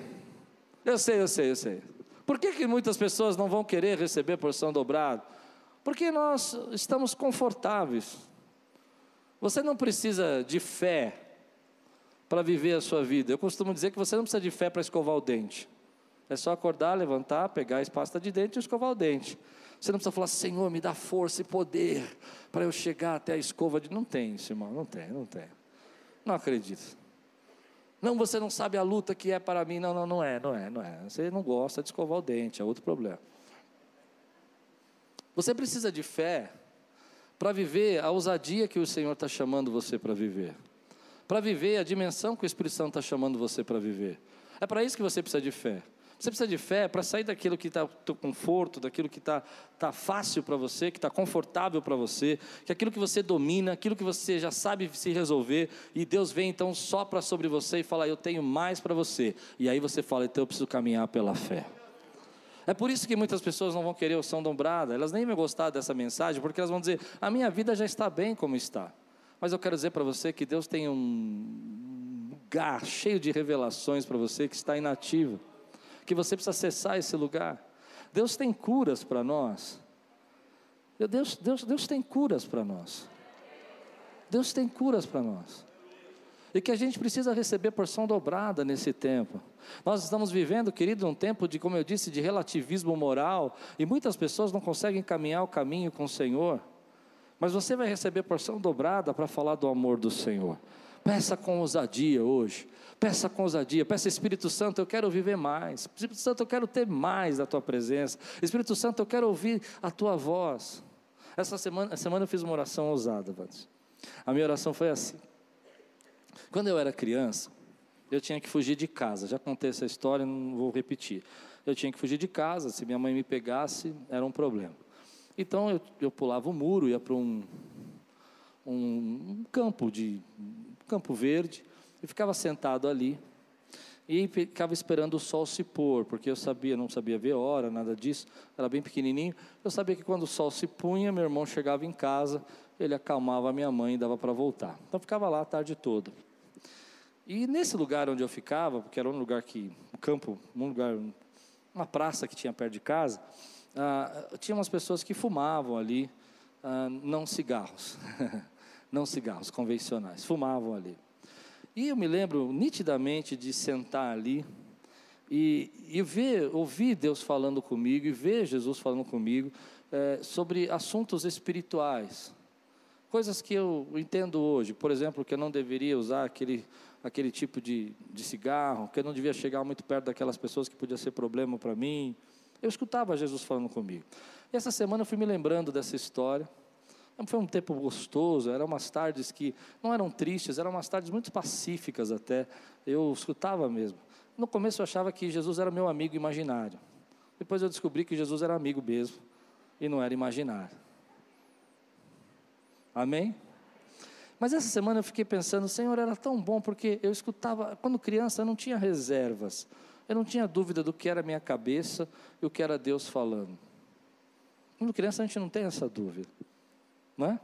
Eu sei, eu sei, eu sei. Por que, que muitas pessoas não vão querer receber porção dobrada? Porque nós estamos confortáveis. Você não precisa de fé para viver a sua vida. Eu costumo dizer que você não precisa de fé para escovar o dente. É só acordar, levantar, pegar a pasta de dente e escovar o dente. Você não precisa falar, Senhor, me dá força e poder para eu chegar até a escova de. Não tem isso, irmão, não tem, não tem. Não acredito. Não, você não sabe a luta que é para mim. Não, não, não é, não é, não é. Você não gosta de escovar o dente, é outro problema. Você precisa de fé para viver a ousadia que o Senhor está chamando você para viver. Para viver a dimensão que o Espírito Santo está chamando você para viver. É para isso que você precisa de fé. Você precisa de fé para sair daquilo que está teu conforto, daquilo que está tá fácil para você, que está confortável para você, que aquilo que você domina, aquilo que você já sabe se resolver, e Deus vem então sopra sobre você e fala: Eu tenho mais para você. E aí você fala: Então eu preciso caminhar pela fé. É por isso que muitas pessoas não vão querer o São Dombrada, elas nem vão gostar dessa mensagem, porque elas vão dizer: A minha vida já está bem como está. Mas eu quero dizer para você que Deus tem um lugar cheio de revelações para você que está inativo que você precisa acessar esse lugar. Deus tem curas para nós. Deus, Deus, Deus tem curas para nós. Deus tem curas para nós. E que a gente precisa receber porção dobrada nesse tempo. Nós estamos vivendo, querido, um tempo de, como eu disse, de relativismo moral, e muitas pessoas não conseguem caminhar o caminho com o Senhor. Mas você vai receber porção dobrada para falar do amor do Senhor. Peça com ousadia hoje. Peça com ousadia, peça Espírito Santo, eu quero viver mais. Espírito Santo, eu quero ter mais da tua presença. Espírito Santo, eu quero ouvir a tua voz. Essa semana, essa semana eu fiz uma oração ousada, Vandes. A minha oração foi assim. Quando eu era criança, eu tinha que fugir de casa. Já contei essa história, não vou repetir. Eu tinha que fugir de casa, se minha mãe me pegasse, era um problema. Então eu, eu pulava o muro, ia para um, um, um campo de campo verde e ficava sentado ali e ficava esperando o sol se pôr, porque eu sabia, não sabia ver hora, nada disso, era bem pequenininho. Eu sabia que quando o sol se punha, meu irmão chegava em casa, ele acalmava a minha mãe e dava para voltar. Então ficava lá a tarde toda. E nesse lugar onde eu ficava, porque era um lugar que, um campo, um lugar, uma praça que tinha perto de casa, ah, tinha umas pessoas que fumavam ali, ah, não cigarros, não cigarros convencionais, fumavam ali. E eu me lembro nitidamente de sentar ali e, e ver, ouvir Deus falando comigo e ver Jesus falando comigo é, sobre assuntos espirituais, coisas que eu entendo hoje. Por exemplo, que eu não deveria usar aquele, aquele tipo de, de cigarro, que eu não devia chegar muito perto daquelas pessoas que podia ser problema para mim. Eu escutava Jesus falando comigo. E essa semana eu fui me lembrando dessa história. Foi um tempo gostoso, eram umas tardes que não eram tristes, eram umas tardes muito pacíficas até. Eu escutava mesmo. No começo eu achava que Jesus era meu amigo imaginário. Depois eu descobri que Jesus era amigo mesmo e não era imaginário. Amém? Mas essa semana eu fiquei pensando, Senhor, era tão bom porque eu escutava, quando criança eu não tinha reservas, eu não tinha dúvida do que era minha cabeça e o que era Deus falando. Quando criança a gente não tem essa dúvida. É?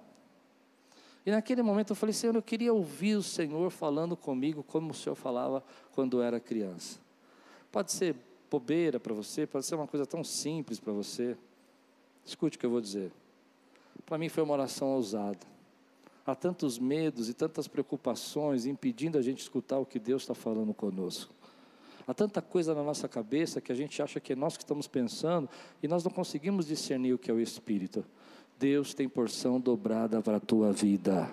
E naquele momento eu falei, Senhor, eu queria ouvir o Senhor falando comigo como o Senhor falava quando eu era criança. Pode ser bobeira para você, pode ser uma coisa tão simples para você. Escute o que eu vou dizer. Para mim foi uma oração ousada. Há tantos medos e tantas preocupações impedindo a gente escutar o que Deus está falando conosco. Há tanta coisa na nossa cabeça que a gente acha que é nós que estamos pensando e nós não conseguimos discernir o que é o Espírito. Deus tem porção dobrada para a tua vida.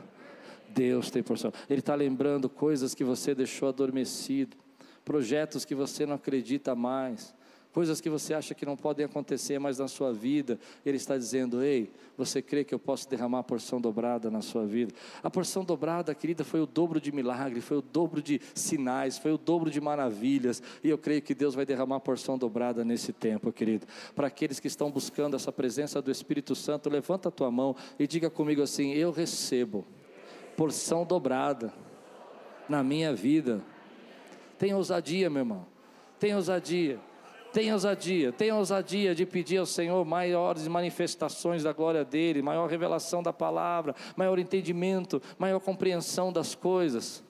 Deus tem porção. Ele está lembrando coisas que você deixou adormecido, projetos que você não acredita mais, coisas que você acha que não podem acontecer mais na sua vida, Ele está dizendo: Ei, você crê que eu posso derramar a porção dobrada na sua vida? A porção dobrada, querida, foi o dobro de milagre, foi o dobro de sinais, foi o dobro de maravilhas, e eu creio que Deus vai derramar a porção dobrada nesse tempo, querido. Para aqueles que estão buscando essa presença do Espírito Santo, levanta a tua mão e diga comigo assim: Eu recebo porção dobrada na minha vida. Tenha ousadia, meu irmão, tenha ousadia. Tenha ousadia, tenha ousadia de pedir ao Senhor maiores manifestações da glória dEle, maior revelação da palavra, maior entendimento, maior compreensão das coisas.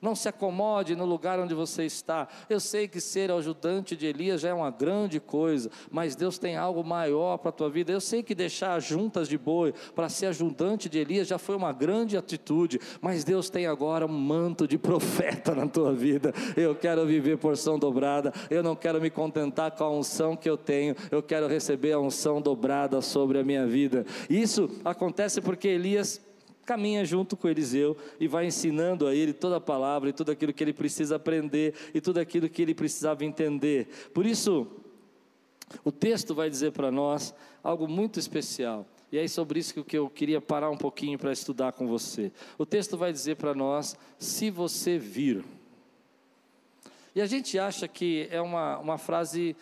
Não se acomode no lugar onde você está. Eu sei que ser ajudante de Elias já é uma grande coisa, mas Deus tem algo maior para a tua vida. Eu sei que deixar juntas de boi para ser ajudante de Elias já foi uma grande atitude, mas Deus tem agora um manto de profeta na tua vida. Eu quero viver porção dobrada. Eu não quero me contentar com a unção que eu tenho. Eu quero receber a unção dobrada sobre a minha vida. Isso acontece porque Elias caminha junto com Eliseu e vai ensinando a ele toda a palavra e tudo aquilo que ele precisa aprender e tudo aquilo que ele precisava entender. Por isso, o texto vai dizer para nós algo muito especial. E é sobre isso que eu queria parar um pouquinho para estudar com você. O texto vai dizer para nós: se você vir. E a gente acha que é uma, uma frase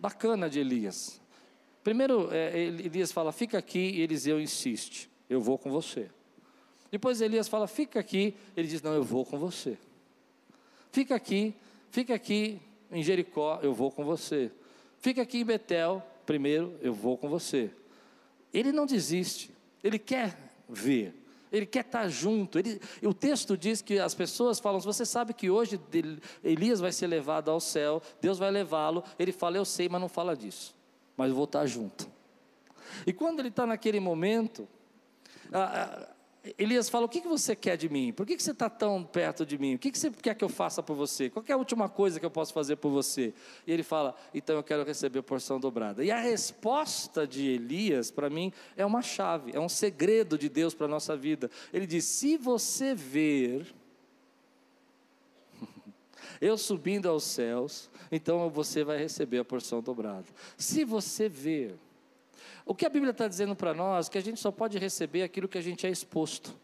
bacana de Elias. Primeiro, é, Elias fala: fica aqui, e Eliseu insiste: eu vou com você. Depois Elias fala: fica aqui. Ele diz: não, eu vou com você. Fica aqui, fica aqui em Jericó, eu vou com você. Fica aqui em Betel, primeiro, eu vou com você. Ele não desiste, ele quer ver, ele quer estar junto. Ele, o texto diz que as pessoas falam: você sabe que hoje Elias vai ser levado ao céu, Deus vai levá-lo. Ele fala: eu sei, mas não fala disso, mas eu vou estar junto. E quando ele está naquele momento, a, Elias fala: O que, que você quer de mim? Por que, que você está tão perto de mim? O que, que você quer que eu faça por você? Qual é a última coisa que eu posso fazer por você? E ele fala: Então eu quero receber porção dobrada. E a resposta de Elias, para mim, é uma chave, é um segredo de Deus para a nossa vida. Ele diz: Se você ver eu subindo aos céus, então você vai receber a porção dobrada. Se você ver, o que a Bíblia está dizendo para nós é que a gente só pode receber aquilo que a gente é exposto.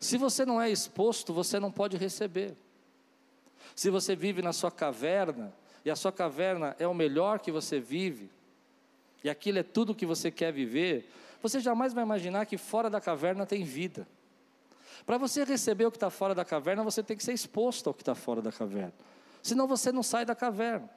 Se você não é exposto, você não pode receber. Se você vive na sua caverna, e a sua caverna é o melhor que você vive, e aquilo é tudo que você quer viver, você jamais vai imaginar que fora da caverna tem vida. Para você receber o que está fora da caverna, você tem que ser exposto ao que está fora da caverna. Senão você não sai da caverna.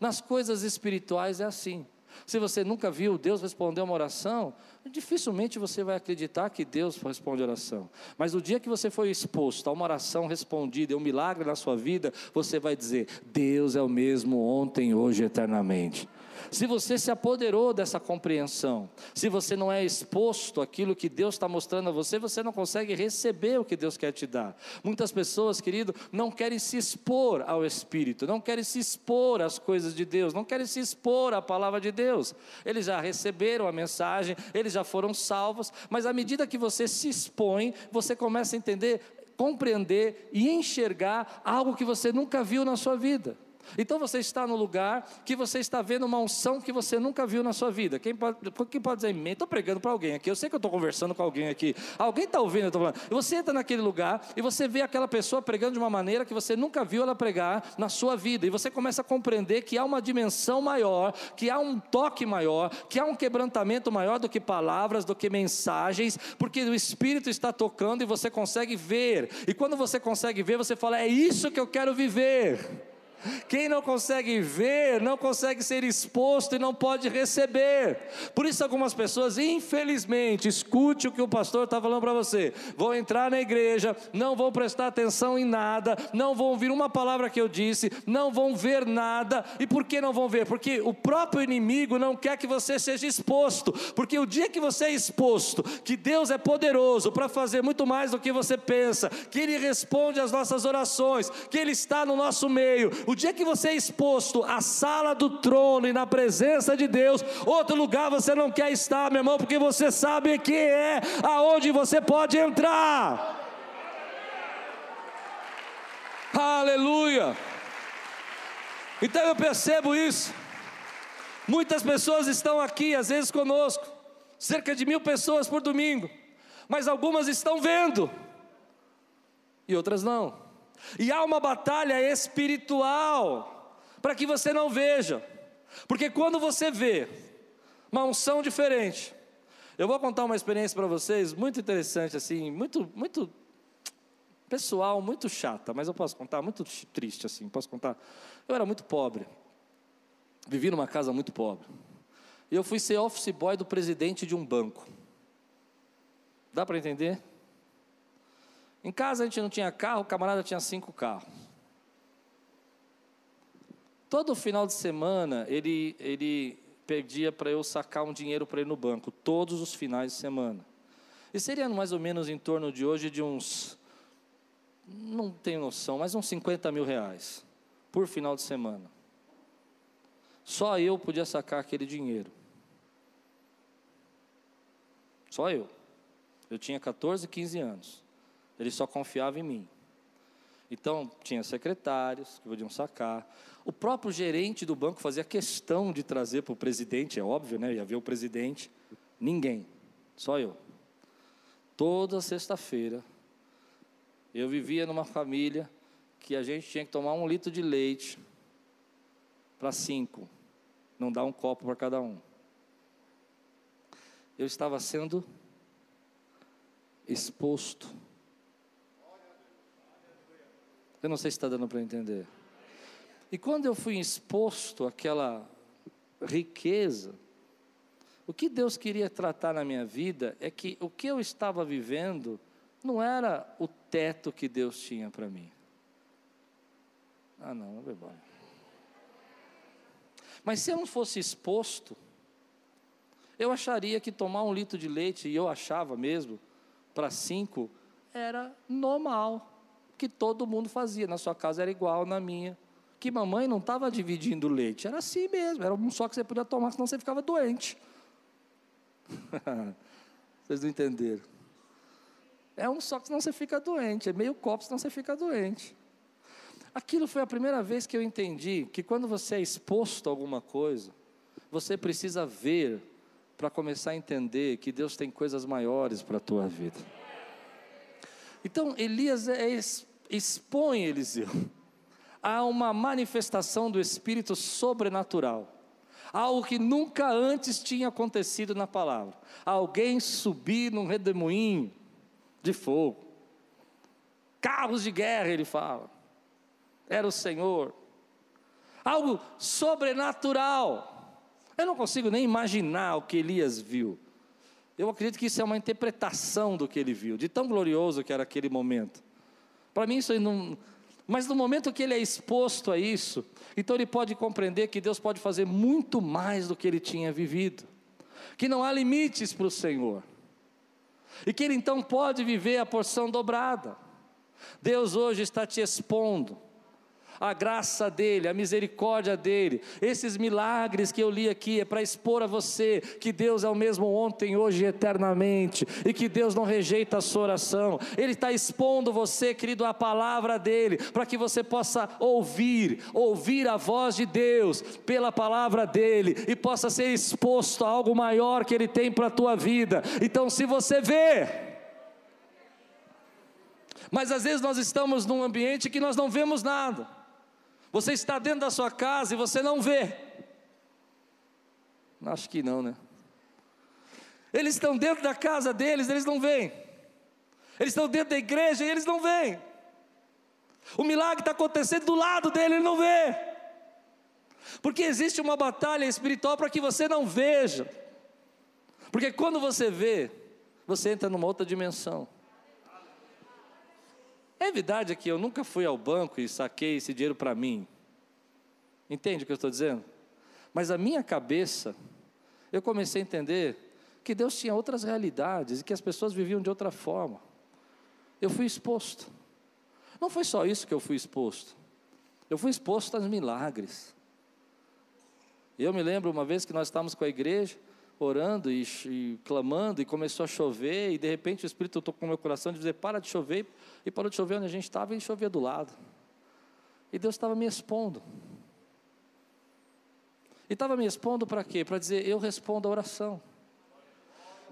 Nas coisas espirituais é assim. Se você nunca viu Deus responder uma oração, dificilmente você vai acreditar que Deus responde oração. Mas o dia que você foi exposto a uma oração respondida, um milagre na sua vida, você vai dizer: Deus é o mesmo ontem, hoje eternamente. Se você se apoderou dessa compreensão, se você não é exposto àquilo que Deus está mostrando a você, você não consegue receber o que Deus quer te dar. Muitas pessoas, querido, não querem se expor ao Espírito, não querem se expor às coisas de Deus, não querem se expor à palavra de Deus. Eles já receberam a mensagem, eles já foram salvos, mas à medida que você se expõe, você começa a entender, compreender e enxergar algo que você nunca viu na sua vida. Então você está no lugar que você está vendo uma unção que você nunca viu na sua vida. Quem pode, quem pode dizer, estou pregando para alguém aqui, eu sei que eu estou conversando com alguém aqui. Alguém está ouvindo, eu falando. E você entra naquele lugar e você vê aquela pessoa pregando de uma maneira que você nunca viu ela pregar na sua vida. E você começa a compreender que há uma dimensão maior, que há um toque maior, que há um quebrantamento maior do que palavras, do que mensagens, porque o Espírito está tocando e você consegue ver. E quando você consegue ver, você fala: é isso que eu quero viver. Quem não consegue ver, não consegue ser exposto e não pode receber. Por isso, algumas pessoas, infelizmente, escute o que o pastor está falando para você: vão entrar na igreja, não vão prestar atenção em nada, não vão ouvir uma palavra que eu disse, não vão ver nada. E por que não vão ver? Porque o próprio inimigo não quer que você seja exposto. Porque o dia que você é exposto, que Deus é poderoso para fazer muito mais do que você pensa, que Ele responde às nossas orações, que Ele está no nosso meio o dia que você é exposto à sala do trono e na presença de Deus, outro lugar você não quer estar, meu irmão, porque você sabe que é aonde você pode entrar. Aleluia. Então eu percebo isso. Muitas pessoas estão aqui, às vezes conosco, cerca de mil pessoas por domingo, mas algumas estão vendo e outras não. E há uma batalha espiritual para que você não veja. Porque quando você vê uma unção diferente, eu vou contar uma experiência para vocês muito interessante assim, muito muito pessoal, muito chata, mas eu posso contar, muito triste assim, posso contar. Eu era muito pobre. Vivi numa casa muito pobre. E eu fui ser office boy do presidente de um banco. Dá para entender? Em casa a gente não tinha carro, o camarada tinha cinco carros. Todo final de semana ele, ele pedia para eu sacar um dinheiro para ele no banco, todos os finais de semana. E seria mais ou menos em torno de hoje de uns, não tenho noção, mas uns 50 mil reais por final de semana. Só eu podia sacar aquele dinheiro. Só eu. Eu tinha 14, 15 anos. Ele só confiava em mim. Então, tinha secretários que podiam sacar. O próprio gerente do banco fazia questão de trazer para o presidente, é óbvio, né? Ia ver o presidente. Ninguém, só eu. Toda sexta-feira, eu vivia numa família que a gente tinha que tomar um litro de leite para cinco, não dar um copo para cada um. Eu estava sendo exposto eu não sei se está dando para entender. E quando eu fui exposto àquela riqueza, o que Deus queria tratar na minha vida é que o que eu estava vivendo não era o teto que Deus tinha para mim. Ah, não, não é bom. Mas se eu não fosse exposto, eu acharia que tomar um litro de leite, e eu achava mesmo, para cinco, era normal que todo mundo fazia. Na sua casa era igual, na minha. Que mamãe não estava dividindo leite, era assim mesmo, era um só que você podia tomar, senão você ficava doente. Vocês não entenderam? É um só que senão você fica doente, é meio copo senão você fica doente. Aquilo foi a primeira vez que eu entendi que quando você é exposto a alguma coisa, você precisa ver para começar a entender que Deus tem coisas maiores para a tua vida. Então Elias é, expõe Eliseu a uma manifestação do Espírito sobrenatural. Algo que nunca antes tinha acontecido na palavra. Alguém subir num redemoinho de fogo. Carros de guerra, ele fala. Era o Senhor. Algo sobrenatural. Eu não consigo nem imaginar o que Elias viu. Eu acredito que isso é uma interpretação do que ele viu, de tão glorioso que era aquele momento. Para mim, isso não. Mas no momento que ele é exposto a isso, então ele pode compreender que Deus pode fazer muito mais do que ele tinha vivido, que não há limites para o Senhor, e que ele então pode viver a porção dobrada. Deus hoje está te expondo a graça dele, a misericórdia dele. Esses milagres que eu li aqui é para expor a você que Deus é o mesmo ontem, hoje e eternamente, e que Deus não rejeita a sua oração. Ele está expondo você, querido, a palavra dele, para que você possa ouvir, ouvir a voz de Deus pela palavra dele e possa ser exposto a algo maior que ele tem para a tua vida. Então, se você vê, mas às vezes nós estamos num ambiente que nós não vemos nada. Você está dentro da sua casa e você não vê. Acho que não, né? Eles estão dentro da casa deles, eles não veem. Eles estão dentro da igreja e eles não veem. O milagre está acontecendo do lado dele, ele não vê. Porque existe uma batalha espiritual para que você não veja. Porque quando você vê, você entra numa outra dimensão. É verdade que eu nunca fui ao banco e saquei esse dinheiro para mim. Entende o que eu estou dizendo? Mas a minha cabeça, eu comecei a entender que Deus tinha outras realidades e que as pessoas viviam de outra forma. Eu fui exposto. Não foi só isso que eu fui exposto. Eu fui exposto aos milagres. Eu me lembro uma vez que nós estávamos com a igreja, orando e, e, clamando, e começou a chover, e de repente o Espírito tocou meu coração de dizer: para de chover, e parou de chover onde a gente estava, e chovia do lado. E Deus estava me expondo. E estava me expondo para quê? Para dizer: eu respondo a oração.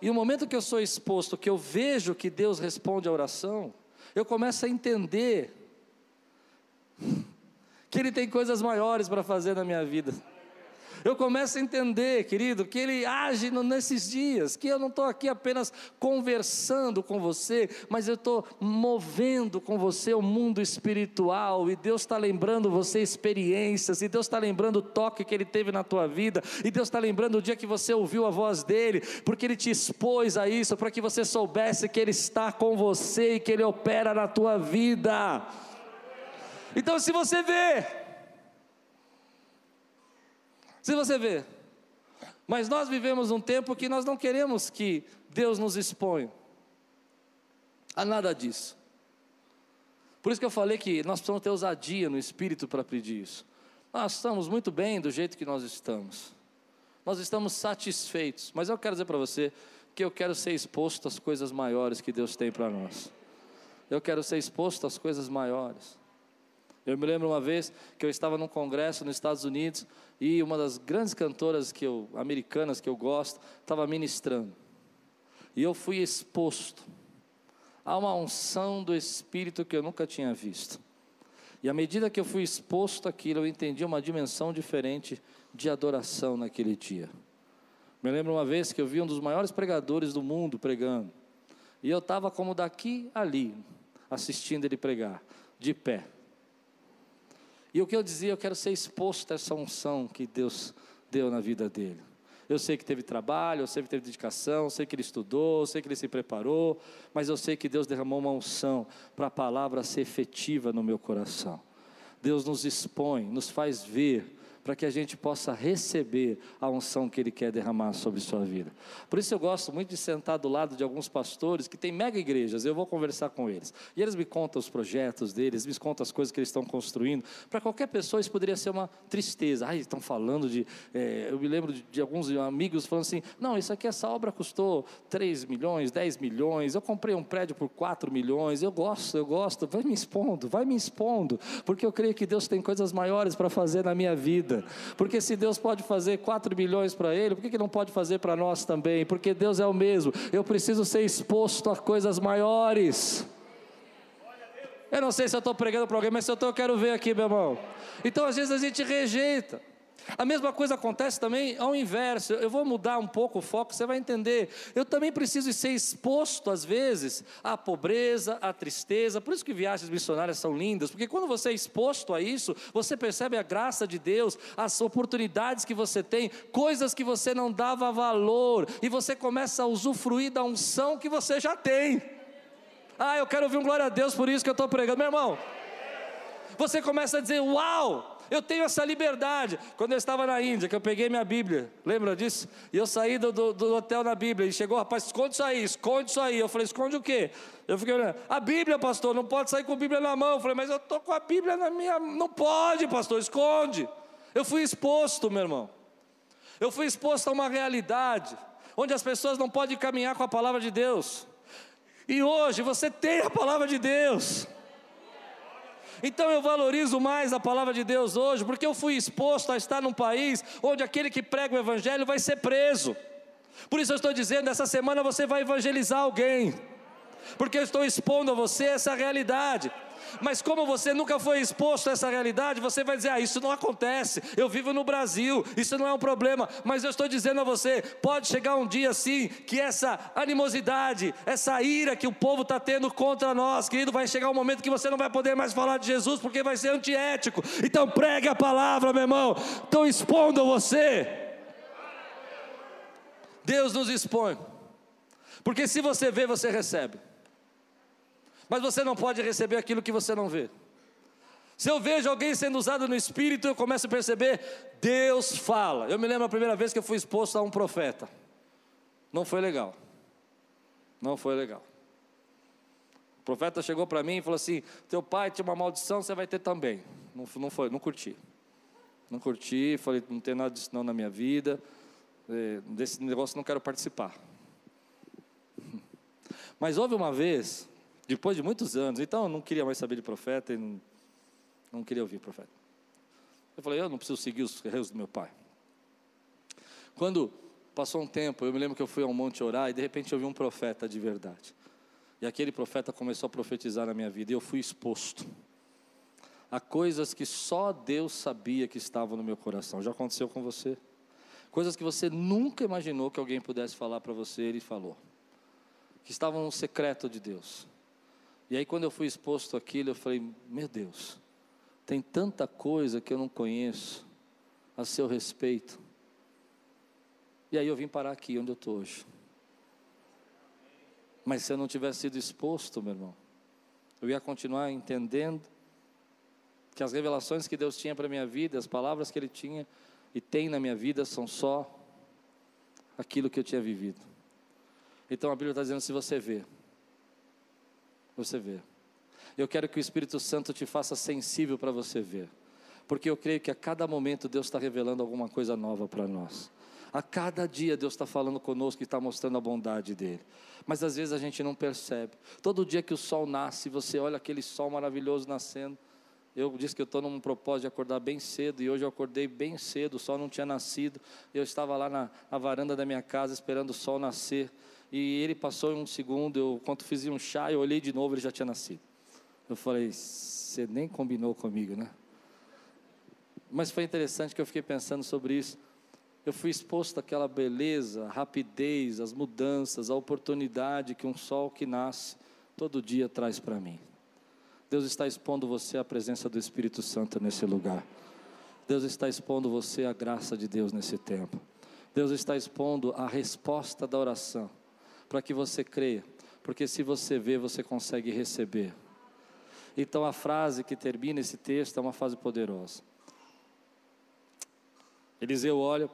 E no momento que eu sou exposto, que eu vejo que Deus responde a oração, eu começo a entender que Ele tem coisas maiores para fazer na minha vida eu começo a entender, querido, que Ele age nesses dias, que eu não estou aqui apenas conversando com você, mas eu estou movendo com você o mundo espiritual, e Deus está lembrando você experiências, e Deus está lembrando o toque que Ele teve na tua vida, e Deus está lembrando o dia que você ouviu a voz dEle, porque Ele te expôs a isso, para que você soubesse que Ele está com você e que Ele opera na tua vida. Então, se você vê, se você vê. Mas nós vivemos um tempo que nós não queremos que Deus nos exponha a nada disso. Por isso que eu falei que nós precisamos ter ousadia no espírito para pedir isso. Nós estamos muito bem do jeito que nós estamos. Nós estamos satisfeitos. Mas eu quero dizer para você que eu quero ser exposto às coisas maiores que Deus tem para nós. Eu quero ser exposto às coisas maiores. Eu me lembro uma vez que eu estava num congresso nos Estados Unidos e uma das grandes cantoras que eu, americanas que eu gosto estava ministrando. E eu fui exposto a uma unção do Espírito que eu nunca tinha visto. E à medida que eu fui exposto àquilo, eu entendi uma dimensão diferente de adoração naquele dia. Me lembro uma vez que eu vi um dos maiores pregadores do mundo pregando. E eu estava como daqui ali, assistindo ele pregar, de pé. E o que eu dizia, eu quero ser exposto a essa unção que Deus deu na vida dele. Eu sei que teve trabalho, eu sei que teve dedicação, eu sei que ele estudou, eu sei que ele se preparou, mas eu sei que Deus derramou uma unção para a palavra ser efetiva no meu coração. Deus nos expõe, nos faz ver para que a gente possa receber a unção que Ele quer derramar sobre sua vida. Por isso eu gosto muito de sentar do lado de alguns pastores que têm mega igrejas, eu vou conversar com eles. E eles me contam os projetos deles, me contam as coisas que eles estão construindo. Para qualquer pessoa isso poderia ser uma tristeza. Ai, estão falando de. É, eu me lembro de, de, alguns amigos falando assim: não, isso aqui, essa obra custou 3 milhões, 10 milhões, eu comprei um prédio por 4 milhões, eu gosto, eu gosto, vai me expondo, vai me expondo, porque eu creio que Deus tem coisas maiores para fazer na minha vida Porque se Deus pode fazer 4 bilhões para Ele, por que, que não pode fazer para nós também? Porque Deus é o mesmo. Eu preciso ser exposto a coisas maiores. Eu não sei se eu estou pregando para alguém, mas se eu estou, eu quero ver aqui, meu irmão. Então, às vezes, a gente rejeita. A mesma coisa acontece também ao inverso. Eu vou mudar um pouco o foco, você vai entender. Eu também preciso ser exposto, às vezes, à pobreza, à tristeza. Por isso que viagens missionárias são lindas, porque quando você é exposto a isso, você percebe a graça de Deus, as oportunidades que você tem, coisas que você não dava valor, e você começa a usufruir da unção que você já tem. Ah, eu quero ouvir um glória a Deus por isso que eu estou pregando, meu irmão. Você começa a dizer: Uau! Eu tenho essa liberdade. Quando eu estava na Índia, que eu peguei minha Bíblia, lembra disso? E eu saí do, do, do hotel na Bíblia, e chegou rapaz, esconde isso aí, esconde isso aí. Eu falei, esconde o quê? Eu fiquei olhando, a Bíblia, pastor, não pode sair com a Bíblia na mão. Eu falei, mas eu estou com a Bíblia na minha Não pode, pastor, esconde. Eu fui exposto, meu irmão. Eu fui exposto a uma realidade onde as pessoas não podem caminhar com a palavra de Deus. E hoje você tem a palavra de Deus. Então eu valorizo mais a palavra de Deus hoje, porque eu fui exposto a estar num país onde aquele que prega o evangelho vai ser preso. Por isso eu estou dizendo, essa semana você vai evangelizar alguém. Porque eu estou expondo a você essa realidade. Mas como você nunca foi exposto a essa realidade, você vai dizer: ah, isso não acontece, eu vivo no Brasil, isso não é um problema. Mas eu estou dizendo a você: pode chegar um dia assim, que essa animosidade, essa ira que o povo está tendo contra nós, querido, vai chegar um momento que você não vai poder mais falar de Jesus, porque vai ser antiético. Então pregue a palavra, meu irmão, estão expondo você. Deus nos expõe, porque se você vê, você recebe. Mas você não pode receber aquilo que você não vê. Se eu vejo alguém sendo usado no espírito, eu começo a perceber, Deus fala. Eu me lembro a primeira vez que eu fui exposto a um profeta. Não foi legal. Não foi legal. O profeta chegou para mim e falou assim: Teu pai tinha uma maldição, você vai ter também. Não, não foi, não curti. Não curti, falei: Não tem nada disso não na minha vida. É, desse negócio não quero participar. Mas houve uma vez depois de muitos anos, então eu não queria mais saber de profeta e não, não queria ouvir profeta. Eu falei, eu não preciso seguir os erros do meu pai. Quando passou um tempo, eu me lembro que eu fui ao monte orar e de repente eu vi um profeta de verdade. E aquele profeta começou a profetizar na minha vida e eu fui exposto a coisas que só Deus sabia que estavam no meu coração. Já aconteceu com você? Coisas que você nunca imaginou que alguém pudesse falar para você, ele falou. Que estavam no secreto de Deus. E aí, quando eu fui exposto àquilo, eu falei: Meu Deus, tem tanta coisa que eu não conheço a seu respeito. E aí eu vim parar aqui onde eu estou hoje. Mas se eu não tivesse sido exposto, meu irmão, eu ia continuar entendendo que as revelações que Deus tinha para a minha vida, as palavras que Ele tinha e tem na minha vida são só aquilo que eu tinha vivido. Então a Bíblia está dizendo: se você vê, você vê. Eu quero que o Espírito Santo te faça sensível para você ver, porque eu creio que a cada momento Deus está revelando alguma coisa nova para nós. A cada dia Deus está falando conosco e está mostrando a bondade dele. Mas às vezes a gente não percebe. Todo dia que o sol nasce, você olha aquele sol maravilhoso nascendo. Eu disse que eu estou num propósito de acordar bem cedo, e hoje eu acordei bem cedo, o sol não tinha nascido. Eu estava lá na, na varanda da minha casa esperando o sol nascer e ele passou em um segundo, eu, quando fiz um chá, eu olhei de novo, ele já tinha nascido. Eu falei, você nem combinou comigo, né? Mas foi interessante que eu fiquei pensando sobre isso. Eu fui exposto àquela beleza, a rapidez, as mudanças, a oportunidade que um sol que nasce todo dia traz para mim. Deus está expondo você à presença do Espírito Santo nesse lugar. Deus está expondo você à graça de Deus nesse tempo. Deus está expondo a resposta da oração para que você creia, porque se você vê, você consegue receber. Então a frase que termina esse texto é uma frase poderosa. Eliseu olha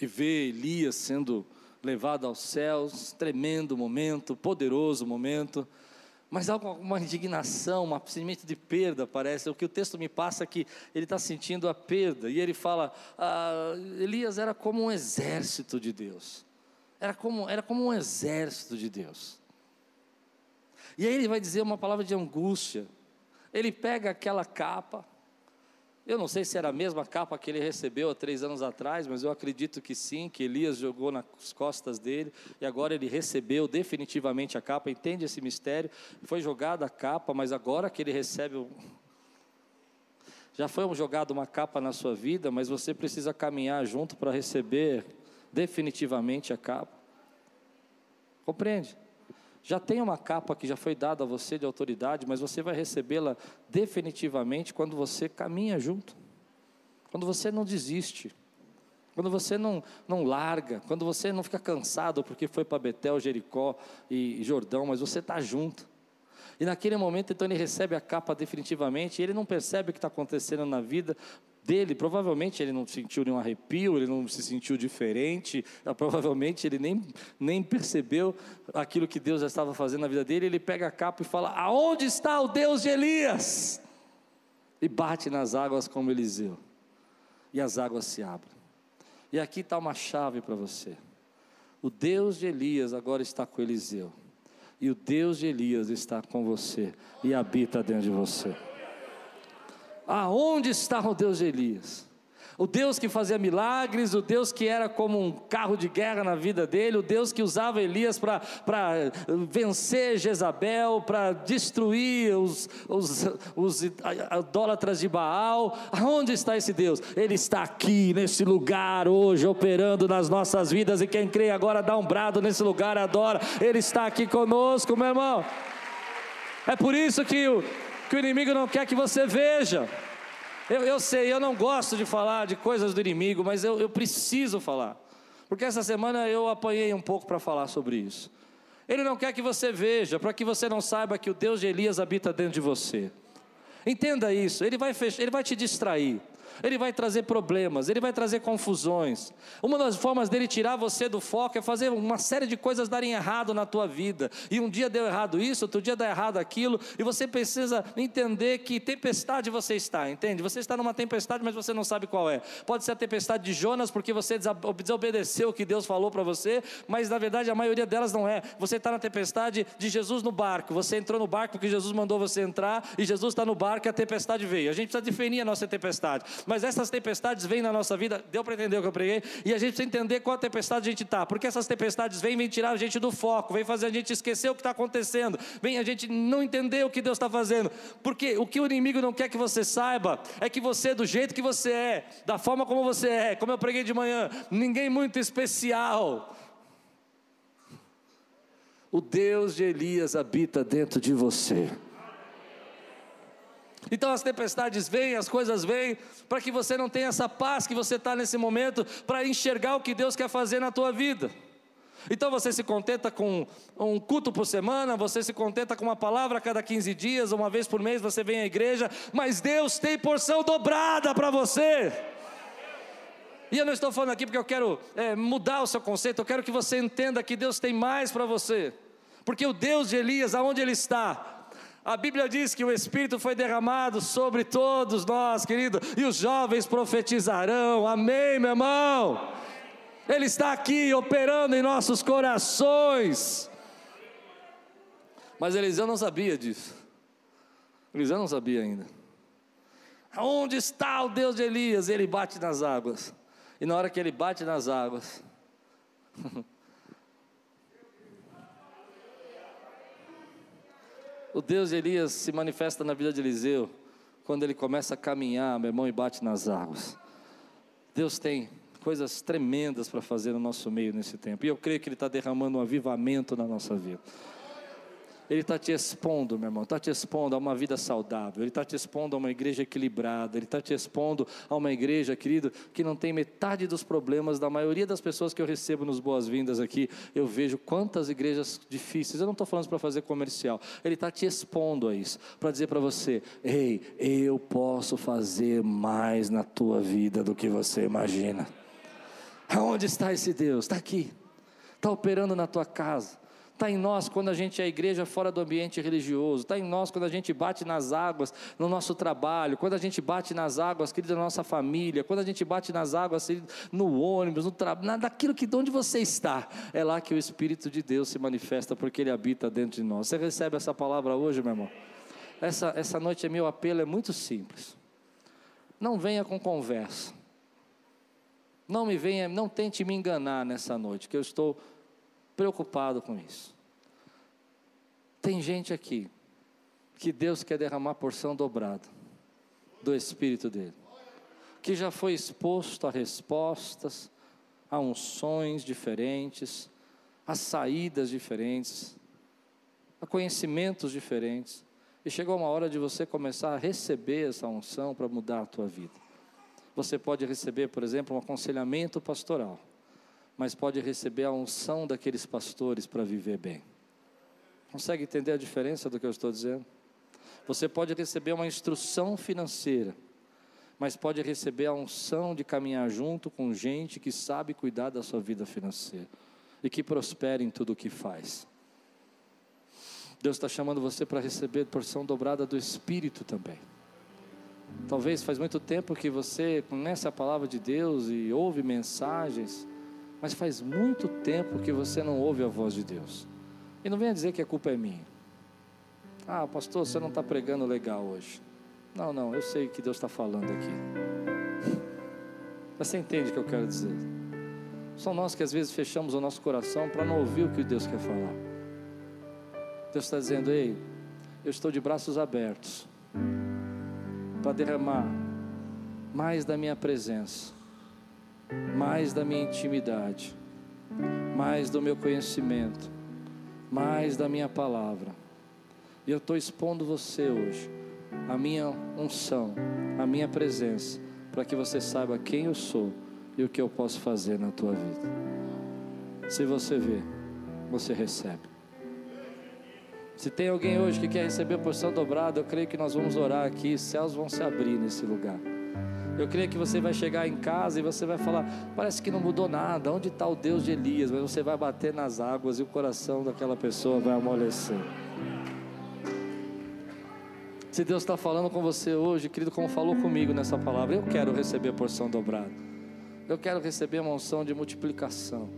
e vê Elias sendo levado aos céus, tremendo momento, poderoso momento, mas há uma indignação, um sentimento de perda, parece. O que o texto me passa é que ele está sentindo a perda, e ele fala: ah, Elias era como um exército de Deus. Era como, era como um exército de Deus. E aí ele vai dizer uma palavra de angústia. Ele pega aquela capa, Eu não sei se era a mesma capa que ele recebeu há três anos atrás, mas eu acredito que sim, que Elias jogou nas costas dele e agora ele recebeu definitivamente a capa. Entende esse mistério? Foi jogada a capa, mas agora que ele recebe. Já foi jogada uma capa na sua vida, mas você precisa caminhar junto para receber definitivamente a capa. Compreende? Já tem uma capa que já foi dada a você de autoridade, mas você vai recebê-la definitivamente quando você caminha junto, quando você não desiste, quando você não, não larga, quando você não fica cansado porque foi para Betel, Jericó e Jordão, mas você está junto. E naquele momento, então, ele recebe a capa definitivamente, e ele não percebe o que está acontecendo na vida, dele, provavelmente ele não sentiu nenhum arrepio, ele não se sentiu diferente, provavelmente ele nem, nem percebeu aquilo que Deus já estava fazendo na vida dele. Ele pega a capa e fala: Aonde está o Deus de Elias? E bate nas águas como Eliseu, e as águas se abrem. E aqui está uma chave para você. O Deus de Elias agora está com Eliseu, e o Deus de Elias está com você e habita dentro de você. Aonde está o Deus de Elias? O Deus que fazia milagres, o Deus que era como um carro de guerra na vida dele, o Deus que usava Elias para vencer Jezabel, para destruir os, os, os idólatras de Baal. Aonde está esse Deus? Ele está aqui, nesse lugar, hoje, operando nas nossas vidas. E quem crê agora dá um brado nesse lugar, adora. Ele está aqui conosco, meu irmão. É por isso que o que o inimigo não quer que você veja. Eu, eu sei, eu não gosto de falar de coisas do inimigo, mas eu, eu preciso falar. Porque essa semana eu apanhei um pouco para falar sobre isso. Ele não quer que você veja, para que você não saiba que o Deus de Elias habita dentro de você. Entenda isso, ele vai, fechar, ele vai te distrair ele vai trazer problemas, ele vai trazer confusões. Uma das formas dele tirar você do foco é fazer uma série de coisas darem errado na tua vida. E um dia deu errado isso, outro dia deu errado aquilo, e você precisa entender que tempestade você está, entende? Você está numa tempestade, mas você não sabe qual é. Pode ser a tempestade de Jonas, porque você desobedeceu o que Deus falou para você, mas na verdade a maioria delas não é. Você está na tempestade de Jesus no barco. Você entrou no barco porque Jesus mandou você entrar, e Jesus está no barco e a tempestade veio. A gente precisa definir a nossa tempestade mas essas tempestades vêm na nossa vida, deu para entender o que eu preguei? E a gente precisa entender qual tempestade a gente está, porque essas tempestades vêm, vêm tirar a gente do foco, vêm fazer a gente esquecer o que está acontecendo, vem a gente não entender o que Deus está fazendo, porque o que o inimigo não quer que você saiba é que você, do jeito que você é, da forma como você é, como eu preguei de manhã, ninguém muito especial. O Deus de Elias habita dentro de você. Então as tempestades vêm, as coisas vêm, para que você não tenha essa paz que você está nesse momento, para enxergar o que Deus quer fazer na tua vida. Então você se contenta com um culto por semana, você se contenta com uma palavra a cada 15 dias, uma vez por mês você vem à igreja, mas Deus tem porção dobrada para você. E eu não estou falando aqui porque eu quero é, mudar o seu conceito, eu quero que você entenda que Deus tem mais para você. Porque o Deus de Elias, aonde ele está? A Bíblia diz que o Espírito foi derramado sobre todos nós, querido, e os jovens profetizarão. Amém, meu irmão? Ele está aqui operando em nossos corações. Mas Eliseu não sabia disso. Eliseu não sabia ainda. Onde está o Deus de Elias? Ele bate nas águas. E na hora que ele bate nas águas, O Deus de Elias se manifesta na vida de Eliseu quando ele começa a caminhar, meu irmão, e bate nas águas. Deus tem coisas tremendas para fazer no nosso meio nesse tempo, e eu creio que Ele está derramando um avivamento na nossa vida. Ele está te expondo, meu irmão, está te expondo a uma vida saudável, Ele está te expondo a uma igreja equilibrada, Ele está te expondo a uma igreja, querido, que não tem metade dos problemas da maioria das pessoas que eu recebo nos boas-vindas aqui. Eu vejo quantas igrejas difíceis, eu não estou falando para fazer comercial, Ele está te expondo a isso, para dizer para você: ei, eu posso fazer mais na tua vida do que você imagina. Aonde está esse Deus? Está aqui, está operando na tua casa Está em nós quando a gente é igreja fora do ambiente religioso. Está em nós quando a gente bate nas águas no nosso trabalho. Quando a gente bate nas águas, querida, na nossa família. Quando a gente bate nas águas, querido, no ônibus, no trabalho. Naquilo que de onde você está. É lá que o Espírito de Deus se manifesta, porque Ele habita dentro de nós. Você recebe essa palavra hoje, meu irmão? Essa, essa noite, meu apelo é muito simples. Não venha com conversa. Não me venha, não tente me enganar nessa noite, que eu estou preocupado com isso. Tem gente aqui que Deus quer derramar porção dobrada do Espírito dele, que já foi exposto a respostas, a unções diferentes, a saídas diferentes, a conhecimentos diferentes, e chegou uma hora de você começar a receber essa unção para mudar a tua vida. Você pode receber, por exemplo, um aconselhamento pastoral, mas pode receber a unção daqueles pastores para viver bem. Consegue entender a diferença do que eu estou dizendo? Você pode receber uma instrução financeira, mas pode receber a unção de caminhar junto com gente que sabe cuidar da sua vida financeira e que prospere em tudo o que faz. Deus está chamando você para receber porção dobrada do Espírito também. Talvez faz muito tempo que você conhece a palavra de Deus e ouve mensagens, mas faz muito tempo que você não ouve a voz de Deus. E não venha dizer que a culpa é minha. Ah, pastor, você não está pregando legal hoje. Não, não, eu sei o que Deus está falando aqui. Mas você entende o que eu quero dizer? São nós que às vezes fechamos o nosso coração para não ouvir o que Deus quer falar. Deus está dizendo: Ei, eu estou de braços abertos para derramar mais da minha presença, mais da minha intimidade, mais do meu conhecimento, mais da minha palavra. E eu estou expondo você hoje, a minha unção, a minha presença, para que você saiba quem eu sou e o que eu posso fazer na tua vida. Se você vê, você recebe. Se tem alguém hoje que quer receber a porção dobrada, eu creio que nós vamos orar aqui, céus vão se abrir nesse lugar. Eu creio que você vai chegar em casa e você vai falar: parece que não mudou nada, onde está o Deus de Elias? Mas você vai bater nas águas e o coração daquela pessoa vai amolecer. Se Deus está falando com você hoje, querido, como falou comigo nessa palavra, eu quero receber a porção dobrada. Eu quero receber uma unção de multiplicação.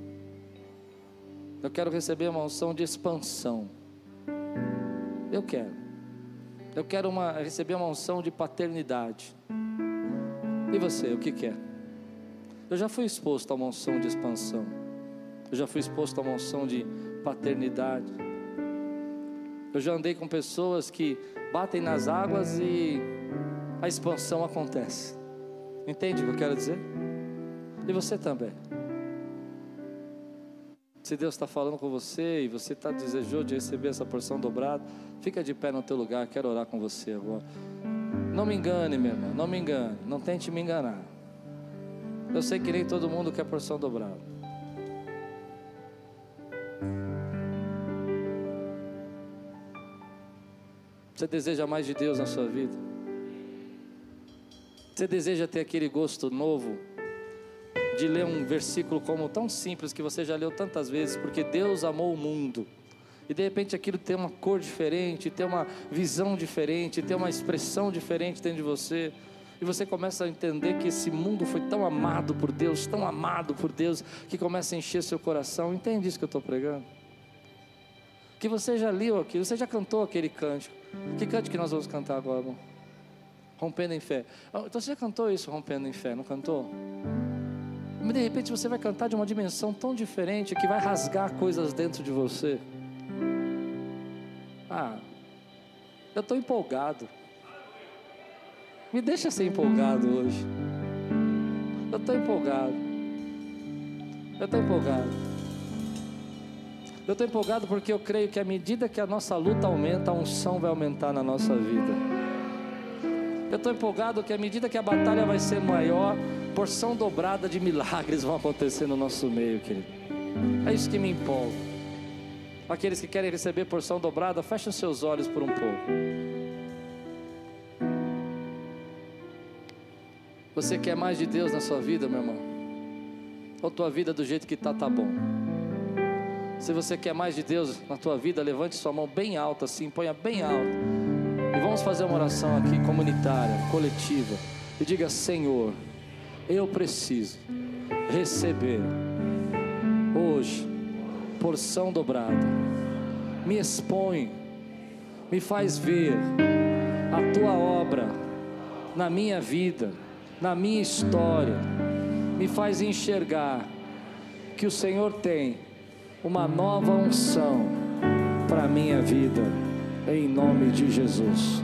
Eu quero receber uma unção de expansão. Eu quero. Eu quero uma, receber uma unção de paternidade. E você, o que quer? Eu já fui exposto a uma unção de expansão. Eu já fui exposto a uma unção de paternidade. Eu já andei com pessoas que batem nas águas e a expansão acontece. Entende o que eu quero dizer? E você também. Se Deus está falando com você e você está desejoso de receber essa porção dobrada, fica de pé no teu lugar, quero orar com você agora. Não me engane, meu irmão, não me engane, não tente me enganar. Eu sei que nem todo mundo quer porção dobrada. Você deseja mais de Deus na sua vida? Você deseja ter aquele gosto novo de ler um versículo como tão simples que você já leu tantas vezes, porque Deus amou o mundo. E de repente aquilo tem uma cor diferente, tem uma visão diferente, tem uma expressão diferente dentro de você. E você começa a entender que esse mundo foi tão amado por Deus, tão amado por Deus, que começa a encher seu coração. Entende isso que eu estou pregando? Que você já leu aquilo, você já cantou aquele cântico. Que cântico que nós vamos cantar agora? Rompendo em fé. Ah, então você já cantou isso, rompendo em fé, não cantou? Mas de repente você vai cantar de uma dimensão tão diferente que vai rasgar coisas dentro de você. Ah, eu estou empolgado. Me deixa ser empolgado hoje. Eu estou empolgado. Eu estou empolgado. Eu estou empolgado porque eu creio que à medida que a nossa luta aumenta, a unção vai aumentar na nossa vida. Eu estou empolgado que à medida que a batalha vai ser maior, porção dobrada de milagres vão acontecer no nosso meio, querido. É isso que me empolga. Aqueles que querem receber porção dobrada, fechem seus olhos por um pouco. Você quer mais de Deus na sua vida, meu irmão? Ou tua vida do jeito que está, tá bom? Se você quer mais de Deus na tua vida, levante sua mão bem alta assim, ponha bem alto. E vamos fazer uma oração aqui comunitária, coletiva. E diga: Senhor, eu preciso receber hoje porção dobrada. Me expõe, me faz ver a tua obra na minha vida na minha história, me faz enxergar que o Senhor tem uma nova unção para a minha vida, em nome de Jesus.